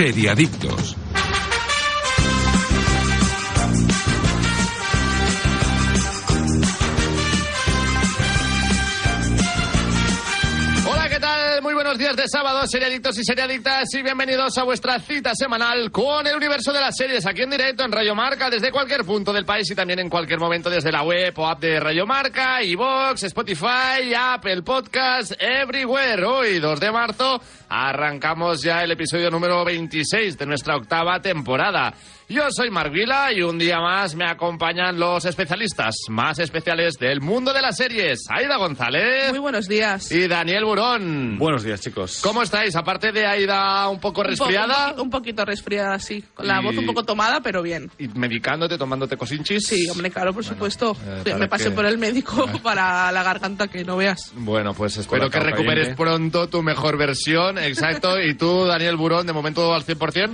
Seriadictos. Hola, ¿qué tal? Muy buenos días de sábado, seriadictos y seriadictas, y bienvenidos a vuestra cita semanal con el universo de las series, aquí en directo en Radio Marca, desde cualquier punto del país y también en cualquier momento desde la web o app de Radio Marca, iVoox, Spotify, Apple Podcast, everywhere. Hoy, 2 de marzo, arrancamos ya el episodio número 26 de nuestra octava temporada. Yo soy Marc Vila y un día más me acompañan los especialistas más especiales del mundo de las series. Aida González Muy buenos días. y Daniel Burón. Buenos días, chicos. ¿Cómo estáis? Aparte de Aida un poco resfriada Un, poqui- un poquito resfriada, sí. Con la Y- voz un poco tomada, pero bien. y medicándote, tomándote cosinchis. Sí, hombre, claro, por supuesto. eh, Me- pasé que- por el médico para la garganta que no veas. Bueno, pues espero que recuperes pronto tu mejor versión, exacto. ¿Y tú, Daniel Burón, de momento al 100%?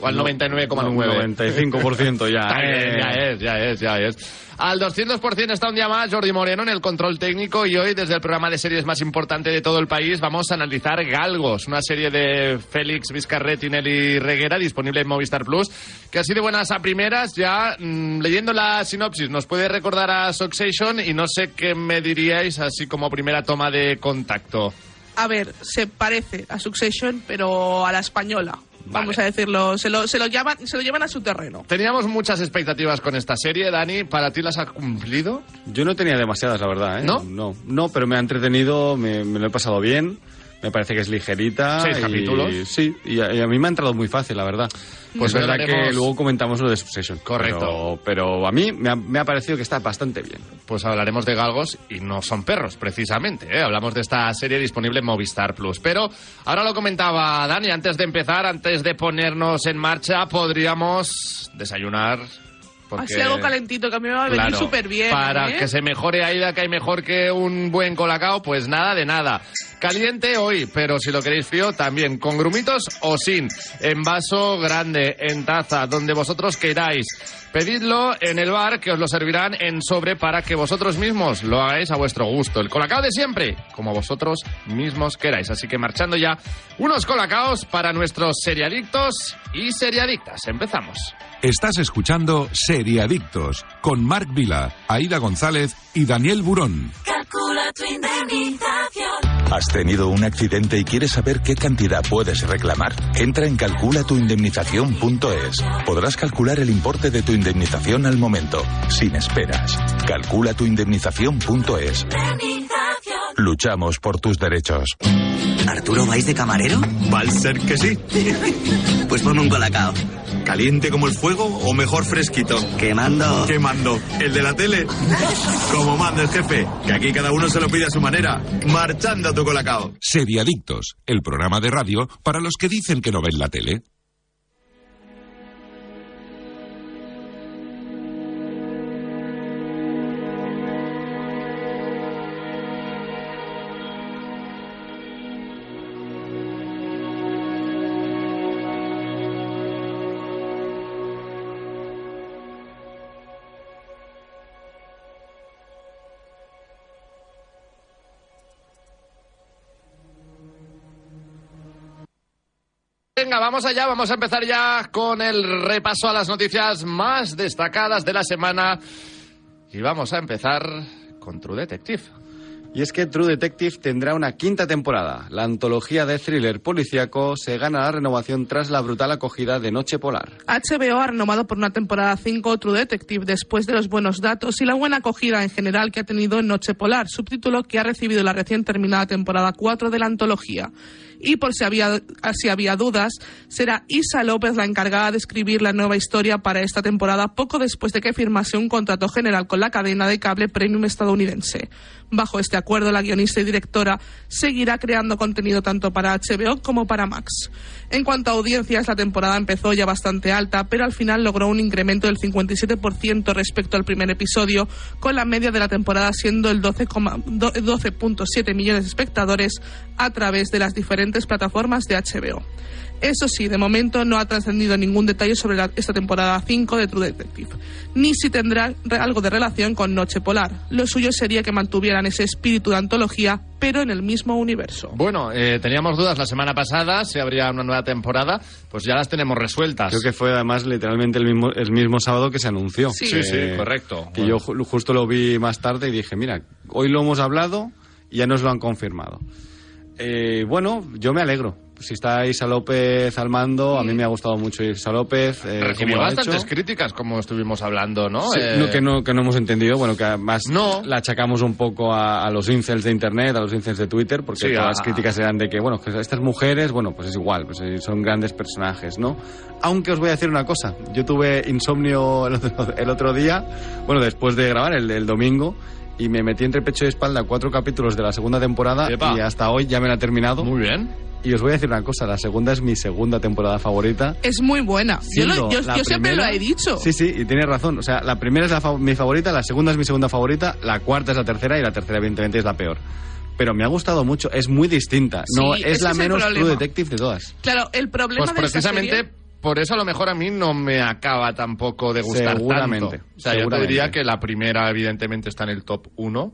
¿O al 99,9%? 95% ya. Eh. ya es, ya es, ya es. Al 200% está un día más Jordi Moreno en el control técnico y hoy desde el programa de series más importante de todo el país vamos a analizar Galgos, una serie de Félix Vizcarret y Nelly Reguera disponible en Movistar Plus, que así de buenas a primeras ya mm, leyendo la sinopsis nos puede recordar a Succession y no sé qué me diríais así como primera toma de contacto. A ver, se parece a Succession, pero a la española. Vamos Vale. a decirlo. Se lo, se, lo llaman, se lo llevan a su terreno. Teníamos muchas expectativas con esta serie, Dani, ¿para ti las ha cumplido? Yo no tenía demasiadas, la verdad. ¿eh? ¿No? No, no, pero me ha entretenido, me, me lo he pasado bien. Me parece que es ligerita. Seis y- capítulos. Sí, y a, y a mí me ha entrado muy fácil, la verdad. Pues es verdad que luego comentamos lo de Succession. Correcto. Pero, pero a mí me ha, me ha parecido que está bastante bien. pues hablaremos de galgos y no son perros, precisamente. ¿eh? Hablamos de esta serie disponible en Movistar Plus. Pero ahora lo comentaba Dani, antes de empezar, antes de ponernos en marcha, podríamos desayunar. Porque- Así algo calentito, que a mí me va a venir Claro, súper bien. Para ¿eh? que se mejore Aida, que hay mejor que un buen colacao, pues nada de nada. Caliente hoy, pero si lo queréis frío, también. Con grumitos o sin. En vaso grande, en taza, donde vosotros queráis. Pedidlo en el bar, que os lo servirán en sobre para que vosotros mismos lo hagáis a vuestro gusto. El colacao de siempre, como vosotros mismos queráis. Así que marchando ya, unos colacaos para nuestros seriadictos y seriadictas. Empezamos. Estás escuchando Seriadictos con Marc Vila, Aida González y Daniel Burón. Calcula tu indemnización. ¿Has tenido un accidente y quieres saber qué cantidad puedes reclamar? Entra en calculatuindemnización.es. Podrás calcular el importe de tu indemnización al momento, sin esperas. Calculatuindemnización.es. Luchamos por tus derechos. ¿Arturo vais de camarero? Va a ser que sí. Pues ponme un colacao. ¿Caliente como el fuego o mejor fresquito? Quemando. ¿Qué mando? ¿El de la tele? Como manda el jefe, que aquí cada uno se lo pide a su manera. Marchando tu colacao. Seriadictos, el programa de radio para los que dicen que no ven la tele. Venga, vamos allá, vamos a empezar ya con el repaso a las noticias más destacadas de la semana. Y vamos a empezar con True Detective. Y es que True Detective tendrá una quinta temporada. La antología de thriller policíaco se gana la renovación tras la brutal acogida de Noche Polar. HBO ha renovado por una temporada 5 True Detective después de los buenos datos y la buena acogida en general que ha tenido en Noche Polar, subtítulo que ha recibido la recién terminada temporada 4 de la antología. Y por si había, si había dudas, será Isa López la encargada de escribir la nueva historia para esta temporada poco después de que firmase un contrato general con la cadena de cable premium estadounidense. Bajo este acuerdo, la guionista y directora seguirá creando contenido tanto para HBO como para Max. En cuanto a audiencias, la temporada empezó ya bastante alta, pero al final logró un incremento del 57% respecto al primer episodio, con la media de la temporada siendo el 12,- do- 12.7 millones de espectadores a través de las diferentes plataformas de HBO. Eso sí, de momento no ha trascendido ningún detalle sobre la- esta temporada 5 de True Detective, ni si tendrá re- algo de relación con Noche Polar. Lo suyo sería que mantuviera mantuvieran ese espíritu de antología, pero en el mismo universo. Bueno, eh, teníamos dudas la semana pasada si habría una nueva temporada, pues ya las tenemos resueltas. Creo que fue además literalmente el mismo, el mismo sábado que se anunció. Sí. Sí, sí, correcto. Que yo ju- justo lo vi más tarde y dije, mira, hoy lo hemos hablado y ya nos lo han confirmado. Eh, bueno, yo me alegro. Si está Isa López al mando, a mí me ha gustado mucho Isa López. Eh, Recibió bastantes hecho. críticas, como estuvimos hablando, ¿no? Sí, Eh, no, que, no, que no hemos entendido, bueno, que además No. la achacamos un poco a, a los incels de Internet, a los incels de Twitter, porque Sí, todas a- las críticas eran de que, bueno, que estas mujeres, bueno, pues es igual, pues eh, son grandes personajes, ¿no? Aunque os voy a decir una cosa, yo tuve insomnio el otro, el otro día, bueno, después de grabar el, el domingo, y me metí entre pecho y espalda cuatro capítulos de la segunda temporada Epa. y hasta hoy ya me la he terminado. Muy bien. Y os voy a decir una cosa, la segunda es mi segunda temporada favorita. Es muy buena. Yo, lo- yo- yo siempre lo primera- he dicho. Sí, sí, y tienes razón. O sea, la primera es la fa- mi favorita, la segunda es mi segunda favorita, la cuarta es la tercera y la tercera, evidentemente, es la peor. Pero me ha gustado mucho, es muy distinta. No Sí, es la es menos. True Detective de todas. Claro, el problema Pues de esta precisamente serie- por eso a lo mejor a mí no me acaba tampoco de gustar Seguramente, tanto. O sea, yo te seguramente. diría que la primera evidentemente está en el top 1, Mm.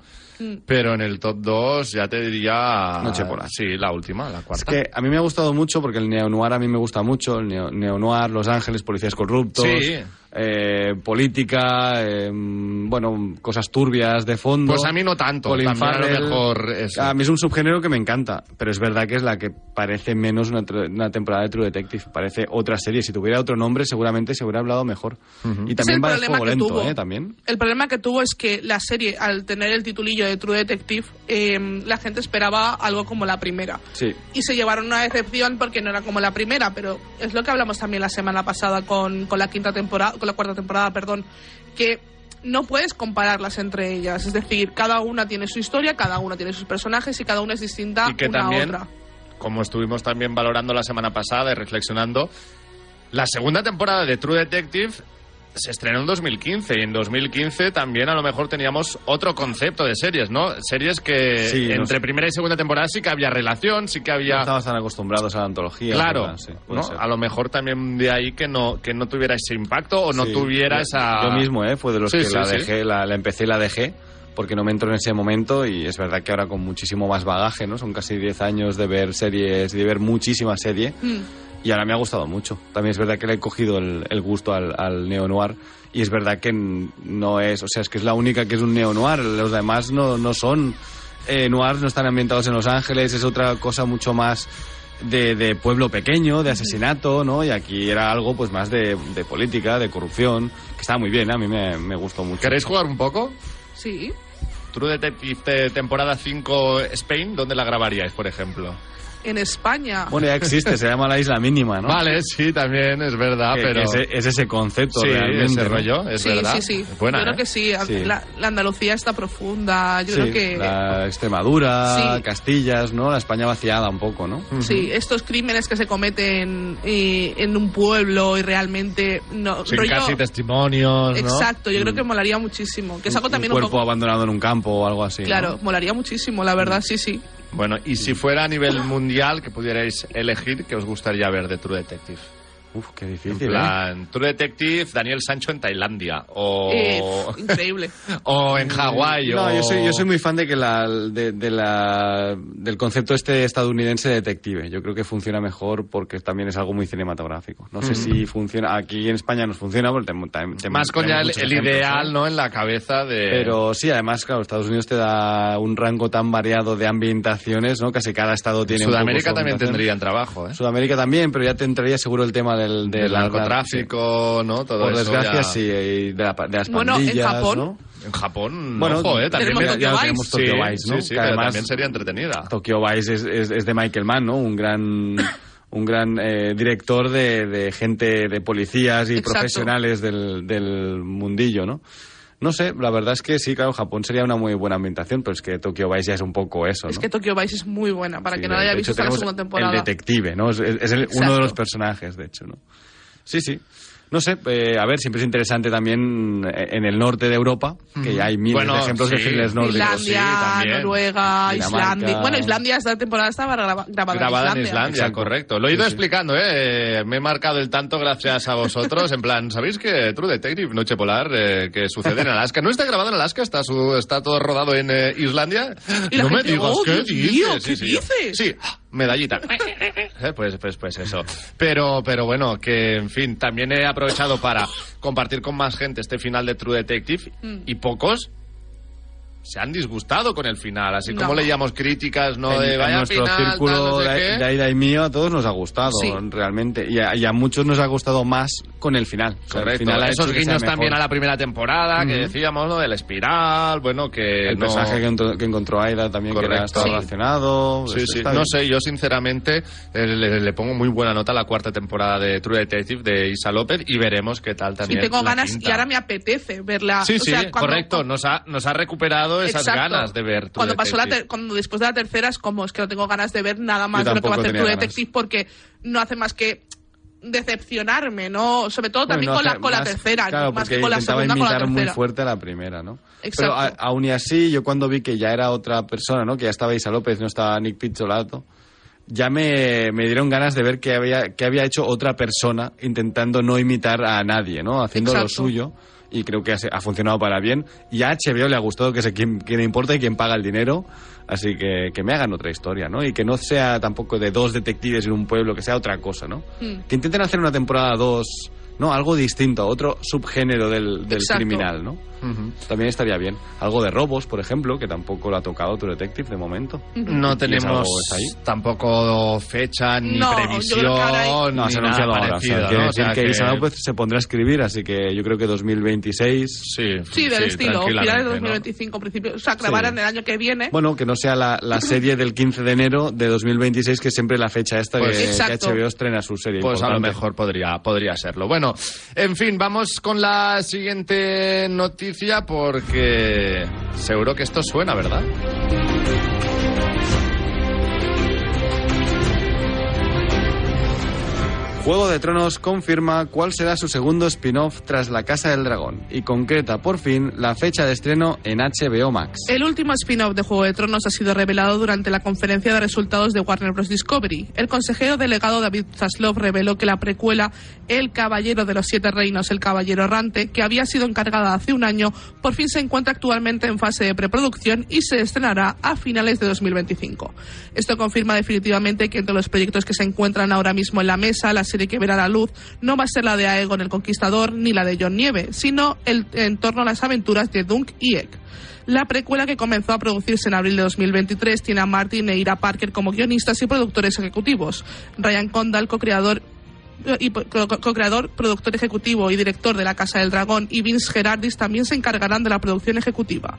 Pero en el top 2 ya te diría... Noche polar. Sí, la última, la Es cuarta. que a mí me ha gustado mucho porque el neo-noir a mí me gusta mucho, el neo- neo-noir, Los Ángeles, policías corruptos, Sí. eh, política, eh, bueno, cosas turbias de fondo. Pues a mí no tanto. Colin también a lo mejor eso. A mí es un subgénero que me encanta, pero es verdad que es la que parece menos una, una temporada de True Detective. Parece otra serie. Si tuviera otro nombre, seguramente se hubiera hablado mejor. Y Es también el va de que lento, tuvo. ¿eh? También. El problema que tuvo es que la serie, al tener el titulillo de True Detective, eh, la gente esperaba algo como la primera. Sí. Y se llevaron una decepción porque no era como la primera, pero es lo que hablamos también la semana pasada con, con la quinta temporada, con la cuarta temporada, perdón, que no puedes compararlas entre ellas. Es decir, cada una tiene su historia, cada una tiene sus personajes y cada una es distinta y que una también, a otra. como estuvimos también valorando la semana pasada y reflexionando, la segunda temporada de True Detective se estrenó en 2015 y en 2015 también a lo mejor teníamos otro concepto de series, ¿no? Series que Sí, no entre sé. primera y segunda temporada sí que había relación, sí que No había... estamos tan acostumbrados a la antología. Claro, ¿no? a lo mejor también de ahí que no, que no tuviera ese impacto o no Sí. tuviera Yo- esa... Yo mismo, ¿eh? Fue de los que la dejé, la, la empecé y la dejé, porque no me entró en ese momento y es verdad que ahora con muchísimo más bagaje, ¿no? Son casi 10 años de ver series y de ver muchísima serie Mm. y ahora me ha gustado mucho. También es verdad que le he cogido el, el gusto al, al neo-noir y es verdad que no es, o sea, es que es la única que es un neo-noir, los demás no, no son eh, noirs, no están ambientados en Los Ángeles, es otra cosa mucho más de, de pueblo pequeño, de asesinato, ¿no? Y aquí era algo pues más de, de política, de corrupción, que estaba muy bien, ¿eh? a mí me, me gustó mucho. ¿Queréis jugar un poco? Sí. True Detective de temporada 5 Spain, ¿dónde la grabaríais, por ejemplo? En España. Bueno, ya existe, se llama la isla mínima, ¿no? Vale, sí, también es verdad, Que- pero... que es, es ese concepto sí, realmente. ese ¿no? rollo, es sí, verdad. sí, sí. Es buena, yo creo ¿eh? que sí. Sí. La, la Andalucía está profunda. Yo Sí, creo que. la Extremadura, Sí. Castillas, ¿no? La España vaciada un poco, ¿no? Sí, estos crímenes que se cometen eh, en un pueblo y realmente no Sin rollo- casi testimonios, ¿no? Exacto, yo creo que molaría muchísimo. Que es algo un también un, cuerpo poco abandonado en un campo o algo así. ¿no? claro, molaría muchísimo, la verdad, sí, sí. Bueno, y si fuera a nivel mundial que pudierais elegir, ¿qué os gustaría ver de True Detective? Uf, qué En difícil. ¿eh? plan, True Detective, Daniel Sancho en Tailandia, o, Eh, increíble. o en Hawái, No, o... yo soy, yo soy muy fan de que la, de, de la, del concepto este estadounidense de detective. Yo creo que funciona mejor porque también es algo muy cinematográfico. No sé si funciona. Aquí en España nos funciona porque tem- tem- tem- Más con ya el, el ideal, ¿eh? ¿no? En la cabeza de... Pero sí, además, claro, Estados Unidos te da un rango tan variado de ambientaciones, ¿no? Casi cada estado tiene un poco Sudamérica también tendrían trabajo, ¿eh? Sudamérica también, pero ya te entraría seguro el tema del, de Del la- narcotráfico, ¿no? Todo Por desgracia, ya- sí, y de, la- de las Bueno, en pandillas, Japón, ¿no? En Japón, Bueno, ojo, ¿eh? También tenemos Tokyo ya Vice. tenemos Tokyo sí, Vice, ¿no? Sí, sí, Que pero además también sería entretenida. Tokyo Vice es, es- es de Michael Mann, ¿no? Un gran, un gran eh, director de, de gente, de policías y Exacto. profesionales del, del mundillo, ¿no? No sé, la verdad es que sí, claro, Japón sería una muy buena ambientación, pero es que Tokyo Vice ya es un poco eso, ¿no? Es que Tokyo Vice es muy buena, para Sí, que no la haya visto hasta la segunda temporada. El detective, ¿no? Es, es el- uno de los personajes, de hecho, ¿no? Sí, sí. No sé, eh, a ver, siempre es interesante también eh, en el norte de Europa, que ya hay miles Bueno, de ejemplos de thrillers nórdicos. Islandia, sí, también. Noruega, Dinamarca. Islandia. Bueno, Islandia esta temporada estaba graba- grabada, Grabada en en Islandia, Exacto. correcto. Lo he ido Sí, explicando, ¿eh? Me he marcado el tanto gracias a vosotros. En plan, ¿sabéis que True Detective, Noche Polar, eh, que sucede en Alaska? ¿No está grabado en Alaska? ¿Está, su- está todo rodado en eh, Islandia? No me digas, "Oh, ¿qué Dios dices? ¿qué dices? Sí, medallita. Eh, Pues, pues, pues eso. Pero, pero bueno, que en fin, también he aprovechado para compartir con más gente este final de True Detective Mm. y pocos se han disgustado con el final, así como No. leíamos críticas, ¿no? en, de en vaya nuestro final, tal, círculo no sé de, de Aida y mío a todos nos ha gustado Sí. realmente y a, y a muchos nos ha gustado más con el final O sea, el Correcto. final Esos que guiños también a la primera temporada que Ujú. decíamos, ¿no? De la espiral, bueno, que el no... personaje que, entró- que encontró Aida también que Correcto. era estaba Sí. relacionado Sí, pues sí. No sé, yo sinceramente eh, le, le pongo muy buena nota a la cuarta temporada de True Detective de Isa López y veremos qué tal Y también. tengo la ganas, quinta. y ahora me apetece verla. Sí, O sí, sea, cuando- correcto. Nos ha, nos ha recuperado esas Exacto. ganas de ver cuando pasó la ter- cuando después de la tercera es como es que no tengo ganas de ver nada más de lo que va a hacer ganas. Detective porque no hace más que decepcionarme, ¿no? Sobre todo también Bueno, con, la, con la más- tercera, Claro, más porque que con la segunda, con la imitar muy tercera. fuerte a la primera, ¿no? Exacto. Pero aún y así, yo cuando vi que ya era otra persona, ¿no? Que ya estaba Isa López, no estaba Nick Pizzolato, ya me, me dieron ganas de ver que había, que había hecho otra persona intentando no imitar a nadie, ¿no? Haciendo lo suyo. Y creo que ha, ha funcionado para bien. Y a HBO le ha gustado que sé quién, quién importa y quién paga el dinero. Así que que me hagan otra historia, ¿no? Y que no sea tampoco de dos detectives en un pueblo, que sea otra cosa, ¿no? Hmm. Que intenten hacer una temporada dos, ¿no? Algo distinto, otro subgénero del, del criminal, ¿no? Ujú. También estaría bien. Algo de robos, por ejemplo, que tampoco lo ha tocado True Detective de momento. No ¿Y es tenemos ahí? tampoco fecha ni No, yo creo previsión. hay- No, ni se ha nada anunciado ahora. O sea, ¿no? O sea que, que- López se pondrá a escribir, así que yo creo que 2026... Sí, Sí, del estilo, tranquilamente, finales de ¿no? 2025, principio, o sea, grabarán Sí. el año que viene. Bueno, que no sea la, la serie del 15 de enero de 2026, que es siempre la fecha esta Pues- que, que. HBO estrena su serie. Pues a lo importante. mejor podría, podría serlo. Bueno, en fin, vamos con la siguiente noticia porque seguro que esto suena, ¿verdad? Juego de Tronos confirma cuál será su segundo spin-off tras La Casa del Dragón y concreta por fin la fecha de estreno en HBO Max. El último spin-off de Juego de Tronos ha sido revelado durante la conferencia de resultados de Warner Bros. Discovery. El consejero delegado David Zaslav reveló que la precuela El Caballero de los Siete Reinos, El Caballero Errante, que había sido encargada hace un año, por fin se encuentra actualmente en fase de preproducción y se estrenará a finales de 2025. Esto confirma definitivamente que entre los proyectos que se encuentran ahora mismo en la mesa, la serie que verá la luz no va a ser la de Aegon el Conquistador ni la de John Nieve, sino el en torno a las aventuras de Dunk y Egg. La precuela que comenzó a producirse en abril de 2023 tiene a Martin e Ira Parker como guionistas y productores ejecutivos. Ryan Condal, co-creador eh, y co- co- co-creador, productor ejecutivo y director de La Casa del Dragón y Vince Gerardis también se encargarán de la producción ejecutiva.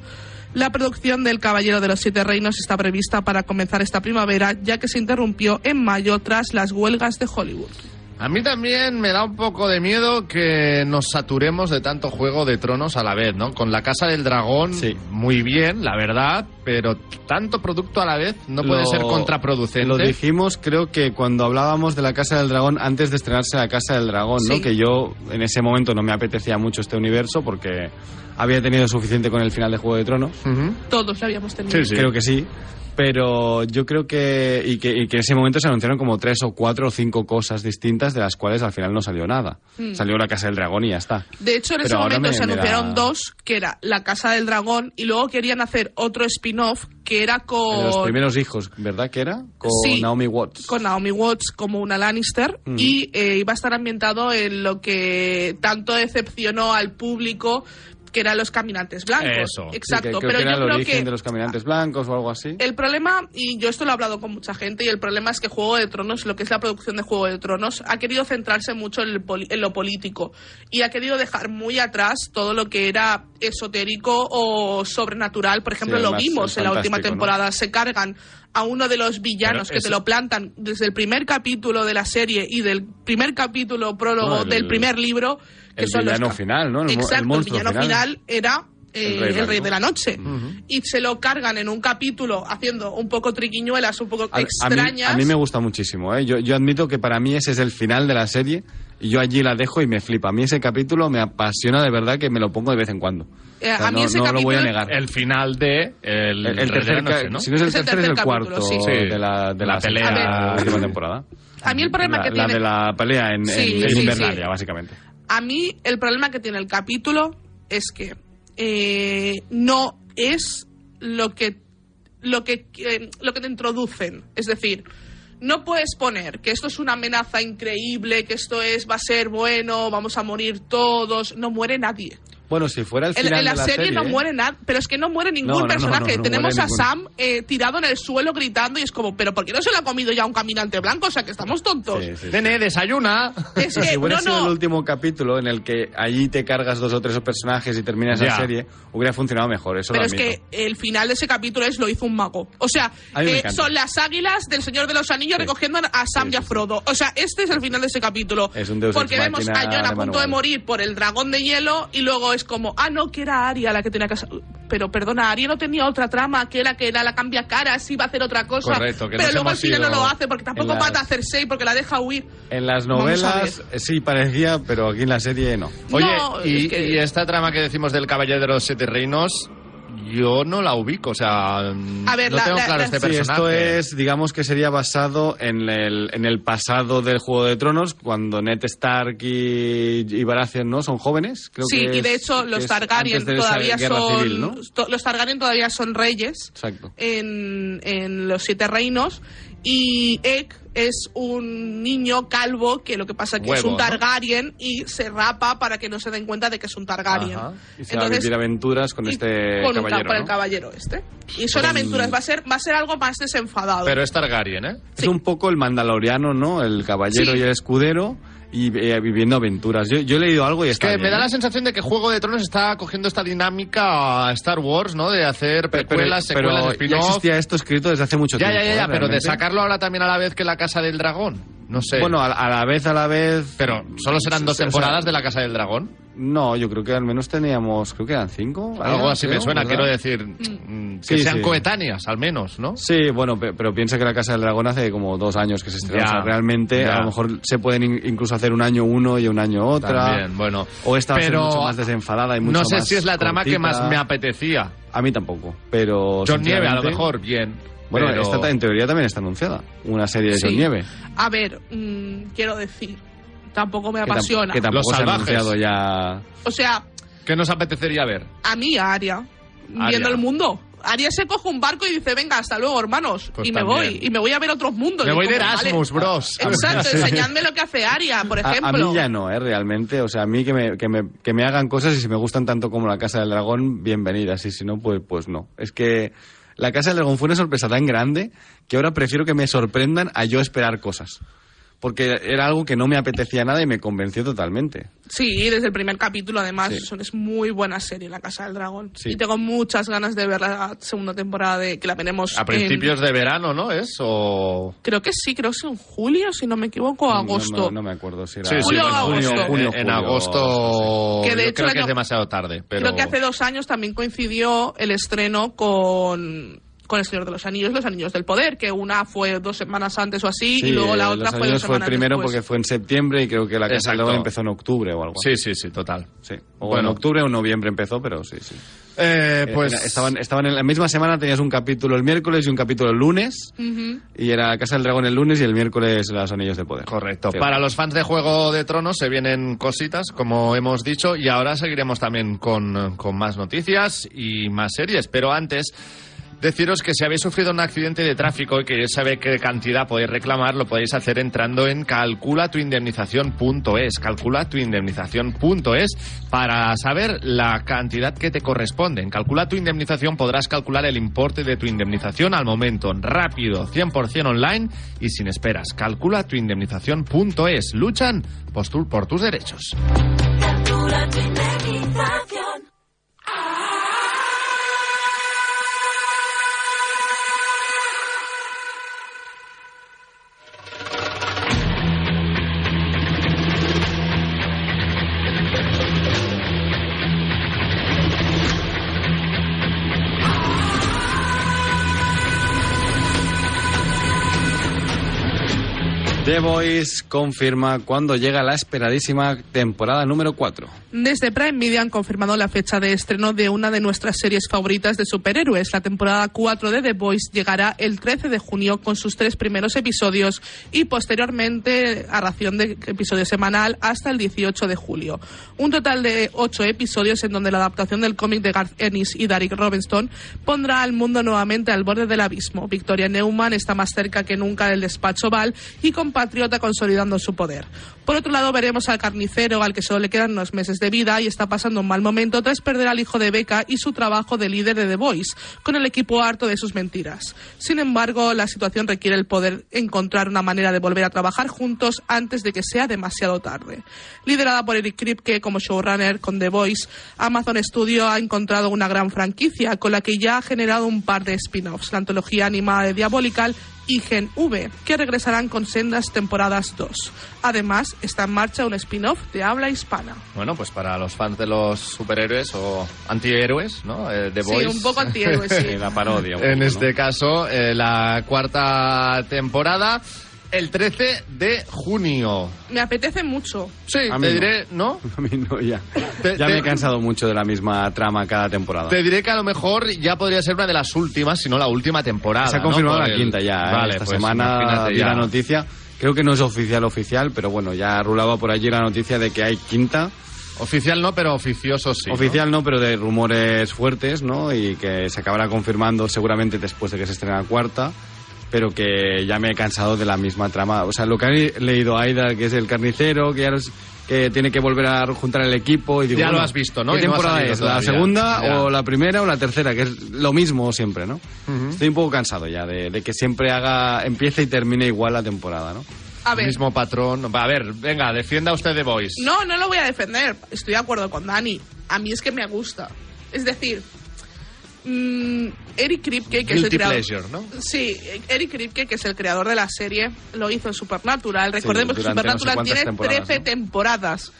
La producción del Caballero de los Siete Reinos está prevista para comenzar esta primavera, ya que se interrumpió en mayo tras las huelgas de Hollywood. A mí también me da un poco de miedo que nos saturemos de tanto juego de tronos a la vez, ¿no? Con la Casa del Dragón, Sí. muy bien, la verdad, pero tanto producto a la vez no puede ser contraproducente. Lo dijimos, creo que cuando hablábamos de la Casa del Dragón, antes de estrenarse la Casa del Dragón, ¿no? Sí. Que yo en ese momento no me apetecía mucho este universo porque había tenido suficiente con el final de Juego de Tronos. Todos lo habíamos tenido. Sí, sí. Creo que sí. Pero yo creo que y, que. y que en ese momento se anunciaron como tres o cuatro o cinco cosas distintas de las cuales al final no salió nada. Mm. Salió la Casa del Dragón y ya está. De hecho, en Pero ese momento me- se anunciaron da- dos, que era La Casa del Dragón, y luego querían hacer otro spin-off que era de los con, primeros hijos, ¿verdad que era? Con Sí. Naomi Watts. con Naomi Watts como una Lannister, Mm. y eh, iba a estar ambientado en lo que tanto decepcionó al público, que eran los caminantes blancos. Eso. Sí, Exacto, que creo pero que era yo el creo origen que de los caminantes blancos o algo así. el problema, y yo esto lo he hablado con mucha gente, y el problema es que Juego de Tronos, lo que es la producción de Juego de Tronos, ha querido centrarse mucho en, el poli- en lo político y ha querido dejar muy atrás todo lo que era esotérico o sobrenatural. Por ejemplo, Sí, lo vimos en la última temporada, se cargan a uno de los villanos que te lo plantan desde el primer capítulo de la serie y del primer capítulo prólogo No, el- del primer libro. Que el son los villano ca- final, ¿no? El Exacto, el, villano final. final era eh, El Rey el, Rey Blanco. de la Noche. Y se lo cargan en un capítulo haciendo un poco triquiñuelas, un poco A, a mí, extrañas. a mí me gusta muchísimo, ¿eh? Yo, yo admito que para mí ese es el final de la serie y yo allí la dejo y me flipa. A mí ese capítulo me apasiona de verdad que me lo pongo de vez en cuando. Eh, O sea, a mí no, ese no lo voy a capítulo- negar. El final de El, El, tercer, la Noche, ¿no? si no es el Es tercer, es el cuarto capítulo, sí. De la, de La la, pelea. sexta- última temporada. A mí el problema la, que la tiene... de la pelea en, Sí, en- en sí, Invernalia, sí. básicamente. A mí el problema que tiene el capítulo es que eh, no es lo que lo que eh, lo que te introducen, es decir, no puedes poner que esto es una amenaza increíble, que esto es va a ser bueno, vamos a morir todos, no muere nadie. Bueno, si fuera el En, final en la, de la serie, no ¿eh? muere nada, pero es que no muere ningún No, no, no, personaje. no, no Tenemos a ninguno. Sam eh, tirado en el suelo gritando y es como, pero ¿por qué no se lo ha comido ya un caminante blanco? O sea, que estamos tontos. Sí, sí, sí. Nene, desayuna. Es Si que, hubiera no, sido no. el último capítulo en el que allí te cargas dos o tres personajes y terminas Ya. la serie, hubiera funcionado mejor. Eso Pero lo es que el final de ese capítulo es lo hizo un mago. O sea, eh, son las águilas del Señor de los Anillos Sí. recogiendo a Sam Sí, y a. Frodo. O sea, este es el final de ese capítulo. Es un Deus Porque vemos a Jon a de punto de morir por el dragón de hielo y luego es como, ah, no, que era Aria la que tenía que... Pero perdona, Aria no tenía otra trama, que era que era la cambia caras, iba a hacer otra cosa. Correcto, que pero luego al final no lo hace porque tampoco mata a Cersei porque la deja huir. En las novelas eh, sí parecía, pero aquí en la serie no. Oye, No, y, es que- y esta trama que decimos del Caballero de los Siete Reinos, yo no la ubico, o sea, A ver, no la- tengo la- claro la- este Sí, personaje. esto es, digamos que sería basado en el, en el pasado del Juego de Tronos, cuando Ned Stark y, y Baratheon no son jóvenes. Creo sí, que y de hecho los Targaryen todavía son civil, ¿no? to- los Targaryen todavía son reyes Exacto. en, en los siete reinos y Egg es un niño calvo que lo que pasa es que es un ¿no? Targaryen y se rapa para que no se den cuenta de que es un Targaryen. Ajá. Y se va a vivir aventuras con este con, un ca- caballero, con el ¿no? caballero este. Y son aventuras, va a ser va a ser algo más desenfadado. Pero es Targaryen, ¿eh? Es un poco el mandaloriano, ¿no? El caballero Sí. y el escudero y eh, viviendo aventuras. Yo, yo he leído algo y Es está que bien, me da ¿eh? la sensación de que Juego de Tronos está cogiendo esta dinámica a Star Wars, ¿no? De hacer Pero- precuelas, pero secuelas, ya spin-off. existía esto escrito desde hace mucho Ya, tiempo. ya, ya, ya, ¿eh? pero de sacarlo ahora también a la vez que la Casa del Dragón. No sé. Bueno, a, a la vez, a la vez... pero solo serán dos o sea, temporadas de la Casa del Dragón. No, yo creo que al menos teníamos, creo que eran cinco. Algo así me suena, ¿verdad? quiero decir, mm, que Sí, sean sí. coetáneas, al menos, ¿no? Sí, bueno, pe- pero piensa que la Casa del Dragón hace como dos años que se estrenó. Ya, o sea, realmente ya. a lo mejor se pueden in- incluso hacer un año uno y un año otra. También, bueno. O esta va a ser Pero mucho más desenfadada y mucho No sé más si es la trama que más me apetecía. A mí tampoco, pero... John Nieve, a lo mejor, bien. Bueno, pero- esta en teoría también está anunciada. Una serie de Sí. John Nieve. A ver, mm, quiero decir, tampoco me Que, tam- apasiona. que tampoco Los se ha salvajes. anunciado ya... O sea, ¿Qué nos apetecería ver? a mí, a Aria, viendo el mundo. Aria se coge un barco y dice, venga, hasta luego, hermanos. Pues y me también. voy, y me voy a ver otros mundos. Me voy de como, vale. Erasmus, bros. Exacto, Sí. enseñadme lo que hace Aria, por A, ejemplo. a mí ya no, ¿eh? Realmente. O sea, a mí que me, que, me, que me hagan cosas y si me gustan tanto como La Casa del Dragón, bienvenidas. Y si no, pues, pues no. Es que La Casa del Dragón fue una sorpresa tan grande que ahora prefiero que me sorprendan a yo esperar cosas. Porque era algo que no me apetecía nada y me convenció totalmente. Sí, desde el primer capítulo, además, Sí. son- es muy buena serie La Casa del Dragón. Sí. Y tengo muchas ganas de ver la segunda temporada de que la veremos. A en- principios de verano, ¿no? ¿Es? O... Creo que sí, creo que es en julio, si no me equivoco, o agosto. No, no me acuerdo si era... Sí, sí, Julio o agosto. junio, Junio, en agosto. Que de hecho creo que es demasiado tarde. Pero... Creo que hace dos años también coincidió el estreno con, con El Señor de los Anillos, Los Anillos del Poder, que una fue dos semanas antes o así, Sí, y luego la eh, otra Los fue dos Anillos fue semanas primero después. porque fue en septiembre y creo que La Casa Exacto. del Dragón empezó en octubre o algo así. Sí, sí, sí, total. Sí. O Bueno. en octubre o noviembre empezó, pero sí, sí. Eh, Eh, pues... era- estaban, estaban en la misma semana, tenías un capítulo el miércoles y un capítulo el lunes. Y era La Casa del Dragón el lunes y el miércoles Los Anillos de Poder. Correcto. Sí. Para los fans de Juego de Tronos se vienen cositas, como hemos dicho, y ahora seguiremos también con, con más noticias y más series. Pero antes, deciros que si habéis sufrido un accidente de tráfico y queréis saber qué cantidad podéis reclamar, lo podéis hacer entrando en calculatuindemnización.es. Calculatuindemnización.es para saber la cantidad que te corresponde. En Calcula tu indemnización podrás calcular el importe de tu indemnización al momento, rápido, 100% online y sin esperas. Calcula tu. Luchan por, por tus derechos. The Voice confirma cuándo llega la esperadísima temporada número 4. Desde Prime Media han confirmado la fecha de estreno de una de nuestras series favoritas de superhéroes. La temporada 4 de The Voice llegará el 13 de junio con sus tres primeros episodios y posteriormente a ración de episodio semanal hasta el 18 de julio. Un total de ocho episodios en donde la adaptación del cómic de Garth Ennis y Derek Robinson pondrá al mundo nuevamente al borde del abismo. Victoria Neumann está más cerca que nunca del despacho Val y compatriota consolidando su poder. Por otro lado, veremos al carnicero, al que solo le quedan unos meses de vida y está pasando un mal momento tras perder al hijo de Becca y su trabajo de líder de The Voice, con el equipo harto de sus mentiras. Sin embargo, la situación requiere el poder encontrar una manera de volver a trabajar juntos antes de que sea demasiado tarde. Liderada por Eric Kripke como showrunner con The Voice, Amazon Studio ha encontrado una gran franquicia con la que ya ha generado un par de spin-offs, la antología animada de Diabolical y Gen V, que regresarán con sendas temporadas 2. Además, está en marcha un spin-off de habla hispana. Bueno, pues para los fans de los superhéroes o antihéroes, ¿no? Eh, The. Sí, un poco antihéroe, sí. la parodia. En este ¿no? caso, eh, la cuarta temporada, el 13 de junio. Me apetece mucho. Sí, A te no. diré, ¿no? A mí no, ya. Te- ya te- me he cansado mucho de la misma trama cada temporada. Te diré que a lo mejor ya podría ser una de las últimas, si no la última temporada. Se ha ¿no? confirmado Por la el- quinta ya. ¿eh? Vale, Esta pues semana imagínate vi ya. la noticia. Creo que no es oficial oficial, pero bueno, ya rulaba por allí la noticia de que hay quinta. Oficial no, pero oficioso sí. ¿no? oficial ¿no? pero de rumores fuertes, ¿no? Y que se acabará confirmando seguramente después de que se estrene la cuarta. Pero que ya me he cansado de la misma trama. O sea, lo que ha leído Aida, que es el carnicero, que ya no es- que tiene que volver a juntar el equipo. Y digo, Ya lo bueno, has visto, ¿no? ¿Qué no temporada salido es? ¿La todavía. segunda Ya. o la primera o la tercera? Que es lo mismo siempre, ¿no? Ujú. Estoy un poco cansado ya de, de que siempre haga empiece y termine igual la temporada, ¿no? A ver, Mismo patrón. Va, A ver, venga, defienda usted The Voice. no, no lo voy a defender. Estoy de acuerdo con Dani. A mí es que me gusta. Es decir, mm, Eric Kripke, que es el creador... pleasure, ¿no? Sí, Eric Kripke, que es el creador de la serie, lo hizo en Supernatural. Recordemos que durante no sé Supernatural tiene temporadas, 13 ¿no? temporadas.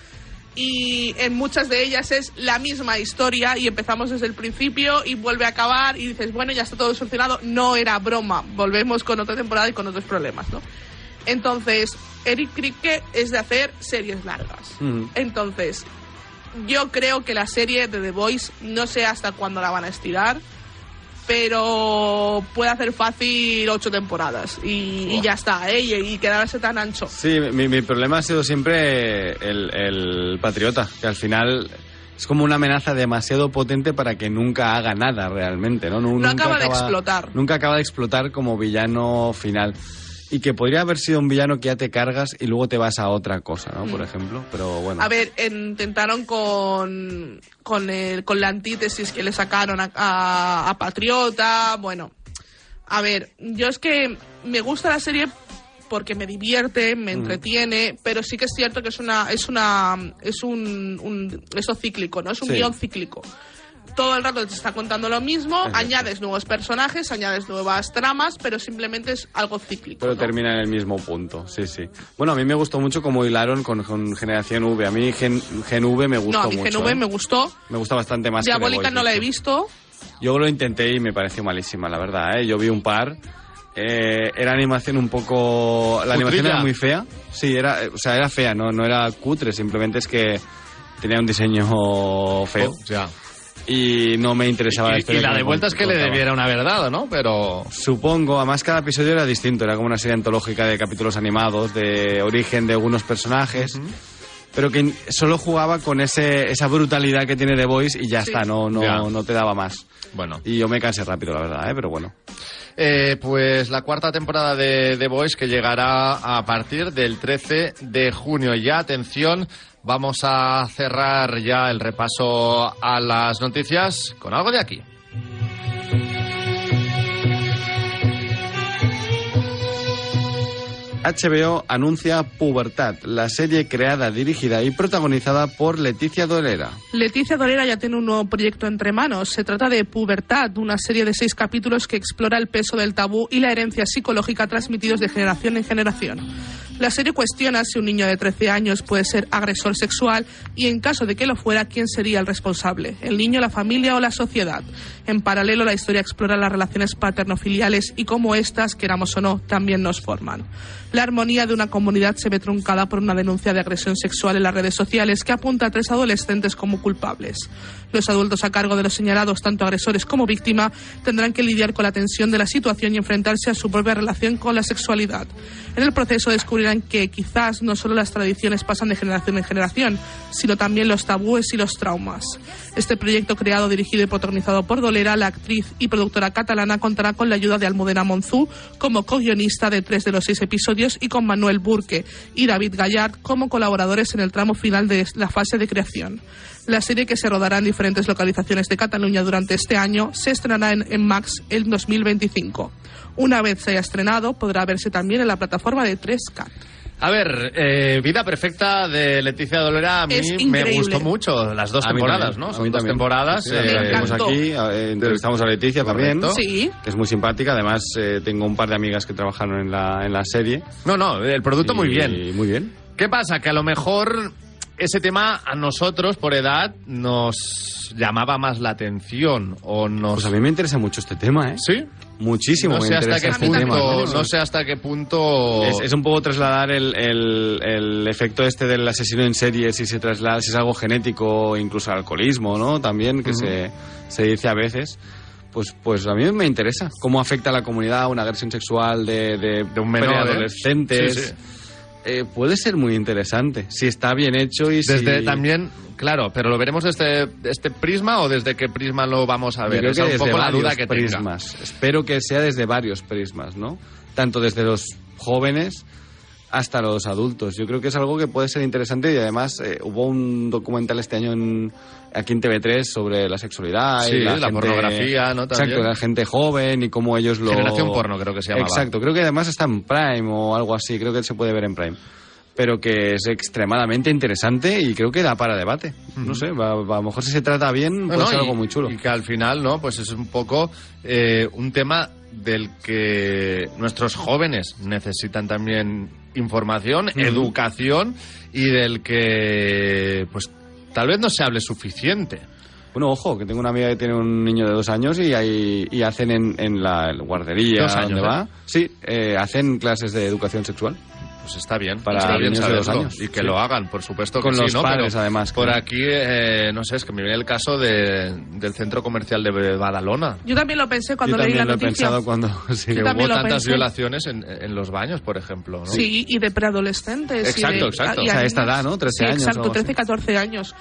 Y en muchas de ellas es la misma historia y empezamos desde el principio y vuelve a acabar y dices, bueno, ya está todo solucionado. No era broma. Volvemos con otra temporada y con otros problemas, ¿no? Entonces, Eric Kripke es de hacer series largas. Mm. Entonces, yo creo que la serie de The Voice, no sé hasta cuándo la van a estirar, pero puede hacer fácil ocho temporadas y, y ya está, ¿eh? Y, y quedarse tan ancho. Sí, mi, mi problema ha sido siempre el, el patriota, que al final es como una amenaza demasiado potente para que nunca haga nada realmente, ¿no? Nu- No acaba de explotar. Nunca acaba de explotar como villano final. Y que podría haber sido un villano que ya te cargas y luego te vas a otra cosa, ¿no? Por ejemplo, pero bueno. Mm. A ver, intentaron con, con, el, con la antítesis que le sacaron a, a- a Patriota. Bueno, a ver, yo es que me gusta la serie porque me divierte, me entretiene, pero sí que es cierto que es una es una es un, un eso cíclico, ¿no? Es un Sí. guion cíclico. Todo el rato te está contando lo mismo, Exacto. añades nuevos personajes, añades nuevas tramas, pero simplemente es algo cíclico. Pero ¿no? termina en el mismo punto, sí, sí. Bueno, a mí me gustó mucho como hilaron con, con Generación V. A mí Gen, Gen V me gustó No, a mí mucho. GNV ¿eh? me gustó. Me gusta bastante más Diabólica no la he visto. Yo lo intenté y me pareció malísima, la verdad, ¿eh? Yo vi un par. eh, era animación un poco... La animación era muy fea. Sí, era, o sea, era fea, no, no era cutre, simplemente es que tenía un diseño feo. Oh, ya. Y no me interesaba Y, historia y la de vueltas que le contaba. debieran haber dado, ¿no? Pero... Supongo, además cada episodio era distinto, era como una serie antológica de capítulos animados, de origen de algunos personajes, pero que solo jugaba con ese, esa brutalidad que tiene The Voice y ya Sí. está, no, Ya. no, no te daba más. Bueno. Y yo me cansé rápido, la verdad, ¿eh? pero bueno. Eh, pues la cuarta temporada de The Voice que llegará a partir del 13 de junio. Ya, atención, vamos a cerrar ya el repaso a las noticias con algo de aquí. HBO anuncia Pubertad, la serie creada, dirigida y protagonizada por Leticia Dolera. Leticia Dolera ya tiene un nuevo proyecto entre manos. Se trata de Pubertad, una serie de seis capítulos que explora el peso del tabú y la herencia psicológica transmitidos de generación en generación. La serie cuestiona si un niño de 13 años puede ser agresor sexual y en caso de que lo fuera, quién sería el responsable, el niño, la familia o la sociedad. En paralelo, la historia explora las relaciones paternofiliales y cómo éstas, queramos o no, también nos forman. La armonía de una comunidad se ve truncada por una denuncia de agresión sexual en las redes sociales que apunta a tres adolescentes como culpables. Los adultos a cargo de los señalados, tanto agresores como víctima, tendrán que lidiar con la tensión de la situación y enfrentarse a su propia relación con la sexualidad. En el proceso descubrirán que quizás no solo las tradiciones pasan de generación en generación, sino también los tabúes y los traumas. Este proyecto creado, dirigido y protagonizado por Dolera, la actriz y productora catalana, contará con la ayuda de Almudena Monzú como co-guionista de tres de los seis episodios y con Manuel Burque y David Gallard como colaboradores en el tramo final de la fase de creación. La serie, que se rodará en diferentes localizaciones de Cataluña durante este año, se estrenará en, en Max en 2025. Una vez se haya estrenado, podrá verse también en la plataforma de 3Cat. A ver, eh, Vida Perfecta de Leticia Dolera a mí Es me gustó mucho. Las dos temporadas, también, ¿no? Son dos también. temporadas. Sí, eh, tenemos aquí, eh, entrevistamos a Leticia también, Correcto. Sí, que es muy simpática. Además, eh, tengo un par de amigas que trabajaron en la, en la serie. No, no, el producto muy bien. Muy bien. ¿Qué pasa? Que a lo mejor ese tema a nosotros, por edad, nos llamaba más la atención o nos... Pues a mí me interesa mucho este tema, ¿eh? ¿Sí? Muchísimo No me sé hasta interesa qué este tema. punto... No sé hasta qué punto... Es, es un poco trasladar el, el- el efecto este del asesino en serie, si se traslada, si es algo genético, incluso al alcoholismo, ¿no? También, que se, se dice a veces. Pues, pues a mí me interesa cómo afecta a la comunidad una agresión sexual de, de, De un menor, ¿eh? preadolescentes. Sí, sí. Eh, puede ser muy interesante, si está bien hecho y Desde si... también, claro, pero lo veremos desde este prisma o desde qué prisma lo vamos a ver. creo Esa que es desde un poco la duda que tenga. prismas. Espero que sea desde varios prismas, ¿no? Tanto desde los jóvenes hasta los adultos. Yo creo que es algo que puede ser interesante y además eh, hubo un documental este año en, aquí en TV3 sobre la sexualidad Sí, y la, la gente- pornografía, ¿no? También. Exacto, la gente joven y cómo ellos lo... Generación porno, creo que se llamaba. Exacto, creo que además está en Prime o algo así, creo que se puede ver en Prime. Pero que es extremadamente interesante y creo que da para debate. No sé, va- va- a lo mejor si se trata bien puede No, ser algo muy chulo. Y que al final, ¿no? Pues es un poco eh, un tema del que nuestros jóvenes necesitan también información, educación y del que, pues, tal vez no se hable suficiente. Bueno, ojo, que tengo una amiga que tiene un niño de dos años y, hay, y hacen en, en la guardería años, donde ¿eh? va. Sí, eh, hacen clases de educación sexual. Pues está bien, Para está bien niños de dos años, y que sí. lo hagan, por supuesto que Con sí, los ¿no? padres, Pero además, Por creo. aquí, eh, no sé, es que me viene el caso de, del centro comercial de Badalona. yo también lo pensé cuando Yo leí la también lo he noticia. pensado cuando... sí. Yo Que también hubo tantas pensé. violaciones en, en los baños, por ejemplo, ¿no? Sí, y de preadolescentes. Exacto, y de, exacto. y O sea, a esta edad, ¿no? 13 Sí, años Exacto, algo 13, así. 14 años.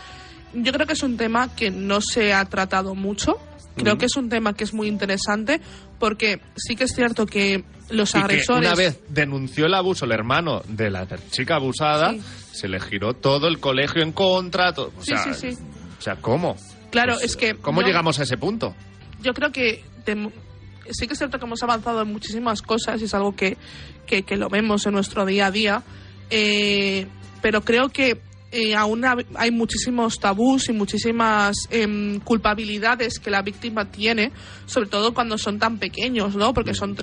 Yo creo que es un tema que no se ha tratado mucho. Creo que es un tema que es muy interesante porque sí que es cierto que los Y que agresores... una vez denunció el abuso el hermano de la chica abusada, Sí. se le giró todo el colegio en contra. todo- o Sí, sea, sí, sí. O sea, ¿cómo? Claro, Pues, es que... ¿Cómo llegamos a ese punto? yo creo que tem- sí que es cierto que hemos avanzado en muchísimas cosas y es algo que, que, que lo vemos en nuestro día a día, eh, pero creo que eh, aún hay muchísimos tabús y muchísimas em, culpabilidades que la víctima tiene, sobre todo cuando son tan pequeños, ¿no? Porque son,